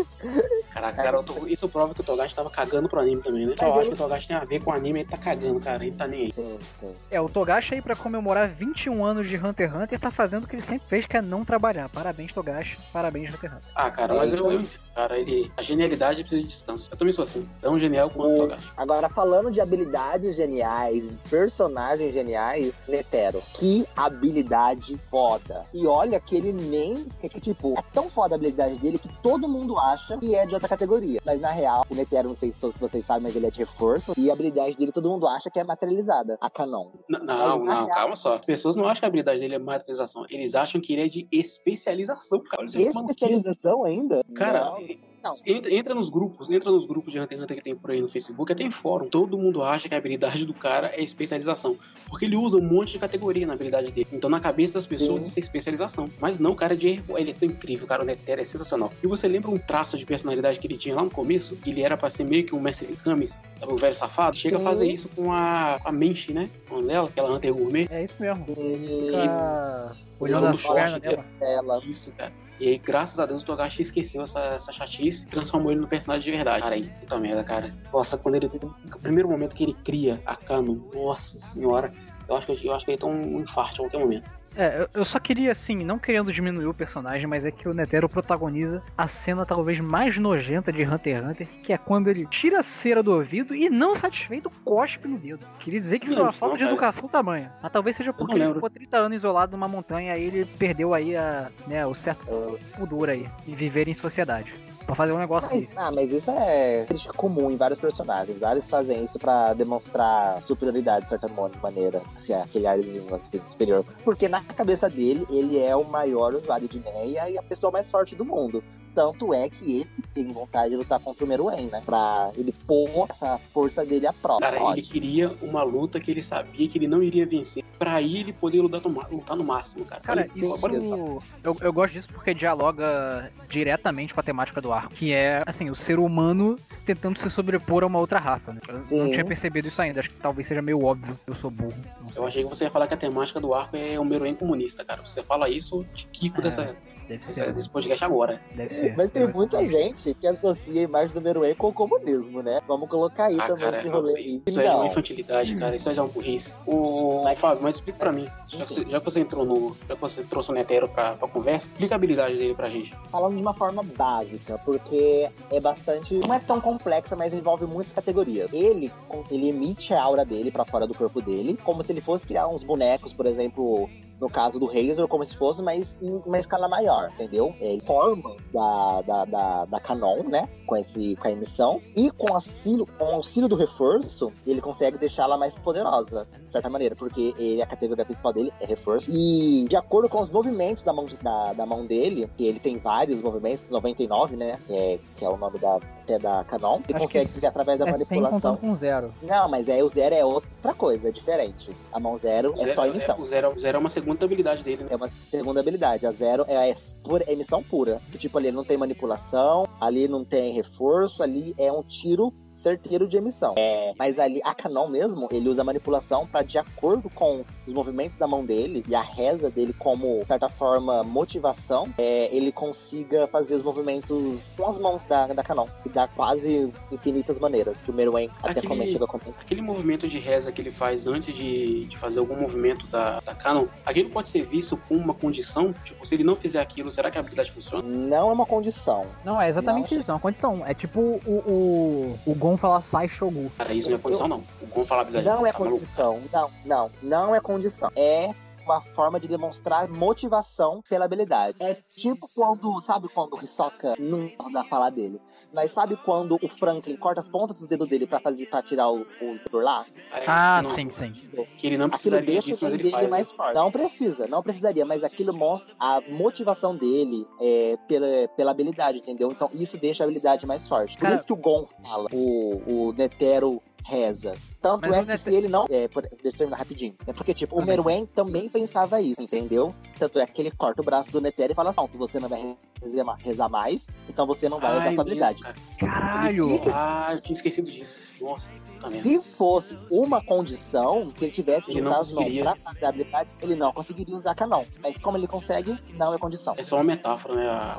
Caraca, cara, eu tô- isso prova que o Togashi tava cagando pro anime também, né? Eu acho que o Togashi tem a ver com o anime, ele tá cagando, cara. Ele tá nem aí. Sim, sim. É, o Togashi aí pra comemorar 21 anos de Hunter x Hunter tá fazendo o que ele sempre fez, que é não trabalhar. Parabéns, Togashi. Parabéns, Hunter x Hunter. Ah, cara, mas eu, eu cara. Ele, a genialidade precisa de descanso. Eu também sou assim. Tão genial quanto o Togashi. Agora, falando de habilidades geniais, personagens geniais, Netero. Que habilidade foda. E olha que ele nem. É que, tipo, é tão foda a habilidade dele que todo mundo acha que é de outra categoria. Mas na real, o Netero, não sei se todos vocês sabem, mas ele é de reforço. E a habilidade dele todo mundo acha que é materializada. A Canon. N- Não, Mas, não, real- calma só. As pessoas não acham que a habilidade dele é materialização. Eles acham que ele é de especialização. Cara. Especialização ainda? Cara, Não. Não. Entra, entra nos grupos, entra nos grupos de Hunter x Hunter que tem por aí no Facebook, até em fórum. Todo mundo acha que a habilidade do cara é especialização. Porque ele usa um monte de categoria na habilidade dele. Então, na cabeça das pessoas, Sim. isso é especialização. Mas não, cara, de erro. Ele é tão incrível, cara. O Netero é sensacional. E você lembra um traço de personalidade que ele tinha lá no começo? Que ele era pra ser meio que um mestre de Kamis, o velho safado. Chega Sim. a fazer isso com a, a Menshi, né? Com ela, aquela Hunter Gourmet. É isso mesmo. E... Fica olhando Olhando as o pernas short dela. Ela. Isso, cara. E aí, graças a Deus, o Togashi esqueceu essa, essa chatice e transformou ele no personagem de verdade. Cara, aí, puta merda, cara. Nossa, quando ele. O primeiro momento que ele cria a Kano, nossa senhora, eu acho que, eu acho que ele tem um infarto a qualquer momento. É, eu- só queria, assim, não querendo diminuir o personagem, mas é que o Netero protagoniza a cena talvez mais nojenta de Hunter x Hunter, que é quando ele tira a cera do ouvido e, não satisfeito, cospe no dedo. Queria dizer que isso é Não, uma falta de educação tamanha. Mas talvez seja porque ele ficou 30 anos isolado numa montanha e ele perdeu aí a, né, o certo pudor aí, em viver em sociedade. Pra fazer um negócio Mas, desse. ah, mas isso é comum em vários personagens. Vários fazem isso pra demonstrar superioridade, de certa maneira. Se é aquele arzinho assim, superior. Porque na cabeça dele, ele é o maior usuário de Neia e a pessoa mais forte do mundo. Tanto é que ele tem vontade de lutar contra o Meruem, né? Pra ele pôr essa força dele à prova. Cara, ele queria uma luta que ele sabia que ele não iria vencer, pra aí ele poder lutar no, lutar no máximo, cara. Cara, isso. Eu, eu gosto disso porque dialoga diretamente com a temática do arco. Que é, assim, o ser humano tentando se sobrepor a uma outra raça, né? Eu não Sim. tinha percebido isso ainda. Acho que talvez seja meio óbvio. Eu sou burro. Não. Eu achei que você ia falar que a temática do arco é o Meruem comunista, cara. Você fala isso, te quico É. dessa, Deve ser. desse podcast agora. Deve ser. Mas tem muita gente que associa a imagem do Meruem com o comunismo, né? Vamos colocar aí Ah, também cara, esse rolê. isso, é de uma infantilidade, cara. Isso é de uma burrice. O Mas- Fábio, mas explica pra mim. Já que, você, já que você entrou no. Já que você trouxe o Netero pra, pra conversa, explica a habilidade dele pra gente. falando de uma forma básica, porque é bastante. Não é tão complexa, mas envolve muitas categorias. Ele, ele emite a aura dele pra fora do corpo dele, como se ele fosse criar uns bonecos, por exemplo. No caso do Razor, como se fosse, mas em uma escala maior, entendeu? Ele forma da, da, da, da Canon, né? Com, esse, com a emissão. E com, auxílio, com o auxílio do reforço, ele consegue deixá-la mais poderosa, de certa maneira, porque ele, a categoria principal dele é reforço. E de acordo com os movimentos da mão, da, da mão dele, que ele tem vários movimentos, 99, né? Que é, que é o nome da, até da Canon. Ele Acho que consegue fazer através da é 100 manipulação. com zero. Não, mas é o zero é outra coisa, é diferente. A mão zero, O é só zero, emissão. o, zero, o zero é uma segunda habilidade dele, né? É uma segunda habilidade. A zero é, é pura, emissão pura. Que tipo, ali não tem manipulação, ali não tem reforço, ali é um tiro certeiro de emissão. É, mas ali, a Canon mesmo, ele usa manipulação para de acordo com os movimentos da mão dele e a reza dele como, de certa forma, motivação, é, ele consiga fazer os movimentos com as mãos da, da Canon. E dá quase infinitas maneiras. Que o Meruem até Aquele- como chega a comentar. Aquele movimento de reza que ele faz antes de, de fazer algum movimento da, da Canon, aquilo pode ser visto como uma condição? Tipo, se ele não fizer aquilo, será que a habilidade funciona? Não é uma condição. Não, é exatamente Não. isso. É uma condição. É tipo o, o, o Gon falar sai Shogun. Cara, isso não é condição, não. O Gon fala a habilidade Não é tá maluco? condição. Não, não. Não é condição. É uma forma de demonstrar motivação pela habilidade. É tipo quando, sabe quando o Hisoka não dá falar dele, mas sabe quando o Franklin corta as pontas dos dedos dele pra, fazer, pra tirar o, o por lá? Ah, não, sim, sim. Que ele não Aquilo precisaria deixa disso, o mas dele ele faz. mais forte. Não precisa, não precisaria, mas aquilo mostra a motivação dele é, pela, pela habilidade, entendeu? Então isso deixa a habilidade mais forte. Por Cara- isso que o Gon fala, o, o Netero reza. Tanto Mas é que se ele não. É, por, deixa eu terminar rapidinho. É porque, tipo, o. Meruem também pensava isso, entendeu? Tanto é que ele corta o braço do Netero e fala assim: você não vai rezar, rezar mais, então você não vai usar sua habilidade. cara. Caralho! Ah, eu tinha esquecido disso. Nossa, merda. Se fosse uma condição, se ele tivesse que Ele usar as mãos pra fazer a habilidade, ele não conseguiria usar canão. Mas como ele consegue, não é condição. É só uma metáfora, né?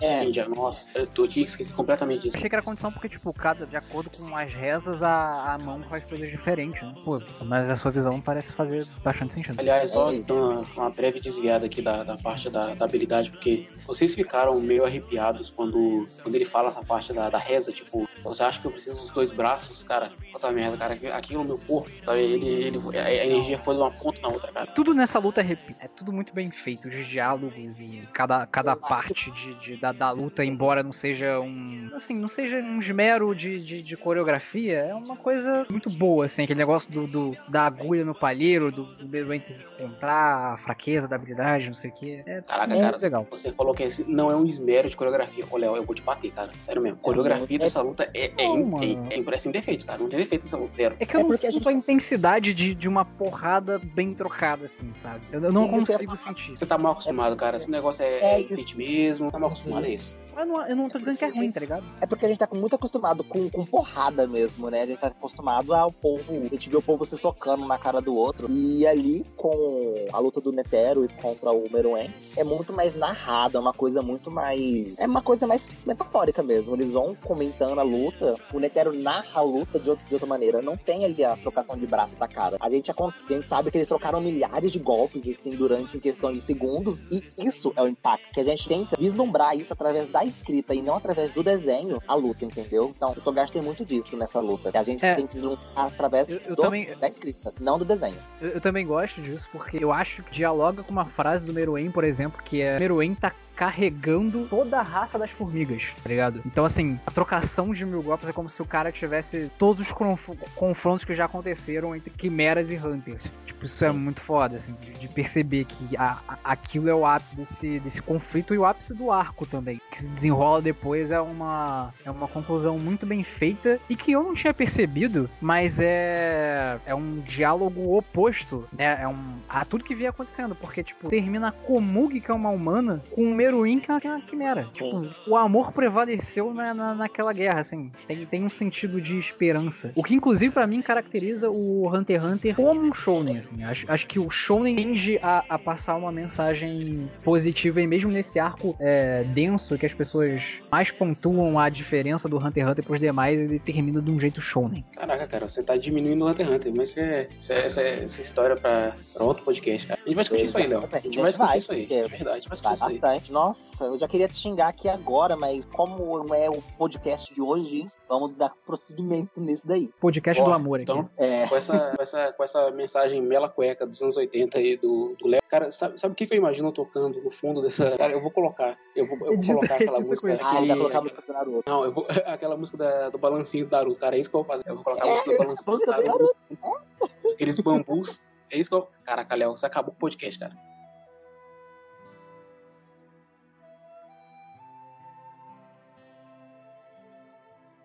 É. Índia. Nossa, eu tô, tinha esquecido completamente disso. Achei que era condição porque, tipo, cada, de acordo com as rezas, a, a mão faz coisas diferentes, né? Pô, mas a sua visão parece fazer bastante sentido. Aliás, só É isso. dando uma, breve desviada aqui da, da parte da, da habilidade, porque vocês ficaram meio arrepiados quando, quando ele fala essa parte da, da reza, tipo, você acha que eu preciso dos dois braços? Cara, puta merda, cara, aquilo no meu corpo, sabe? Ele, ele, a a energia foi de uma ponta na outra, cara. Tudo nessa luta é, repi- é tudo muito bem feito, os diálogos e cada, cada parte de, de- da, da luta, embora não seja um. Assim, não seja um esmero de, de, de coreografia, é uma coisa muito boa, assim, aquele negócio do, do- da agulha no palheiro, do, do que encontrar a fraqueza da habilidade, não sei o que. É Caraca, muito cara, legal. você falou que esse não é um esmero de coreografia. Ô, Léo, eu vou te bater, cara. Sério mesmo. Coreografia É- dessa luta é, é, Não, é, é, é, sem defeitos, cara. Não tem defeito nessa luta. Zero. É que eu É não porque a sinto gente- a intensidade de, de uma porrada bem trocada, assim, sabe? Eu, eu não consigo sentir. Você tá mal acostumado, cara. Esse negócio é, É é mesmo. Tá mal acostumado, é isso. Eu não, eu não tô dizendo que é ruim, tá ligado? É porque a gente tá muito acostumado com, com porrada mesmo, né? A gente tá acostumado ao povo. A gente vê o povo se socando na cara do outro. E ali, com a luta do Netero e contra o Meruem, é muito mais narrado, é uma coisa muito mais. É uma coisa mais metafórica mesmo. Eles vão comentando a luta. O Netero narra a luta de, outra- de outra maneira. Não tem ali a trocação de braço pra cara. A gente, acon- a gente sabe que eles trocaram milhares de golpes, assim, durante em questão de segundos. E isso é o impacto. Que a gente tenta vislumbrar isso através da escrita e não através do desenho, a luta, entendeu? Então, o Togashi tem muito disso nessa luta. A gente É. tem que vislumbrar através Eu- eu do- também- da escrita, não do desenho. Eu, eu também gosto disso, porque eu acho que dialoga com uma frase do Meruem, por exemplo, que é Meruem tá carregando toda a raça das formigas, tá ligado? Então, assim, a trocação de mil golpes é como se o cara tivesse todos os conf- confrontos que já aconteceram entre quimeras e hunters. Tipo, isso é muito foda, assim, de, de perceber que a- a- aquilo é o ápice desse, desse conflito e o ápice do arco também. Que se desenrola depois é uma, é uma conclusão muito bem feita e que eu não tinha percebido, mas é, é um diálogo oposto, né? É um, a tudo que vinha acontecendo, porque, tipo, termina a Komugi, que é uma humana, com o Meruim, que é uma quimera. Tipo, o amor prevaleceu na, na, naquela guerra, assim. Tem, tem um sentido de esperança. O que, inclusive, pra mim, caracteriza o Hunter x Hunter como um shounen, assim. Acho, acho que o shounen tende a, a passar uma mensagem positiva, e mesmo nesse arco é, denso, que as pessoas mais pontuam a diferença do Hunter x Hunter pros demais, ele termina de um jeito shounen. Caraca, cara, você tá diminuindo o Hunter x Hunter, mas isso é, isso é- essa, é- essa história pra, pra outro podcast, cara. A gente vai discutir isso aí, Léo. A gente vai discutir isso aí. É verdade, a gente vai discutir isso aí. Nossa, eu já queria te xingar aqui agora, mas como não é o podcast de hoje, vamos dar prosseguimento nisso daí. Podcast do amor aqui. Então, É. com essa, com essa, com essa mensagem mela cueca dos anos 80 aí do, do Léo. Cara, sabe, sabe o que, que eu imagino tocando no fundo dessa. Cara, eu vou colocar. Eu vou, eu vou colocar aquela música. Ah, ele aquele- vai colocar a música do Naruto. Não, eu vou. Aquela música da- do balancinho do Naruto, cara. É isso que eu vou fazer. Eu vou colocar a música do balancinho música do Aqueles bambus. É isso que eu. Caraca, Léo, você acabou com o podcast, cara.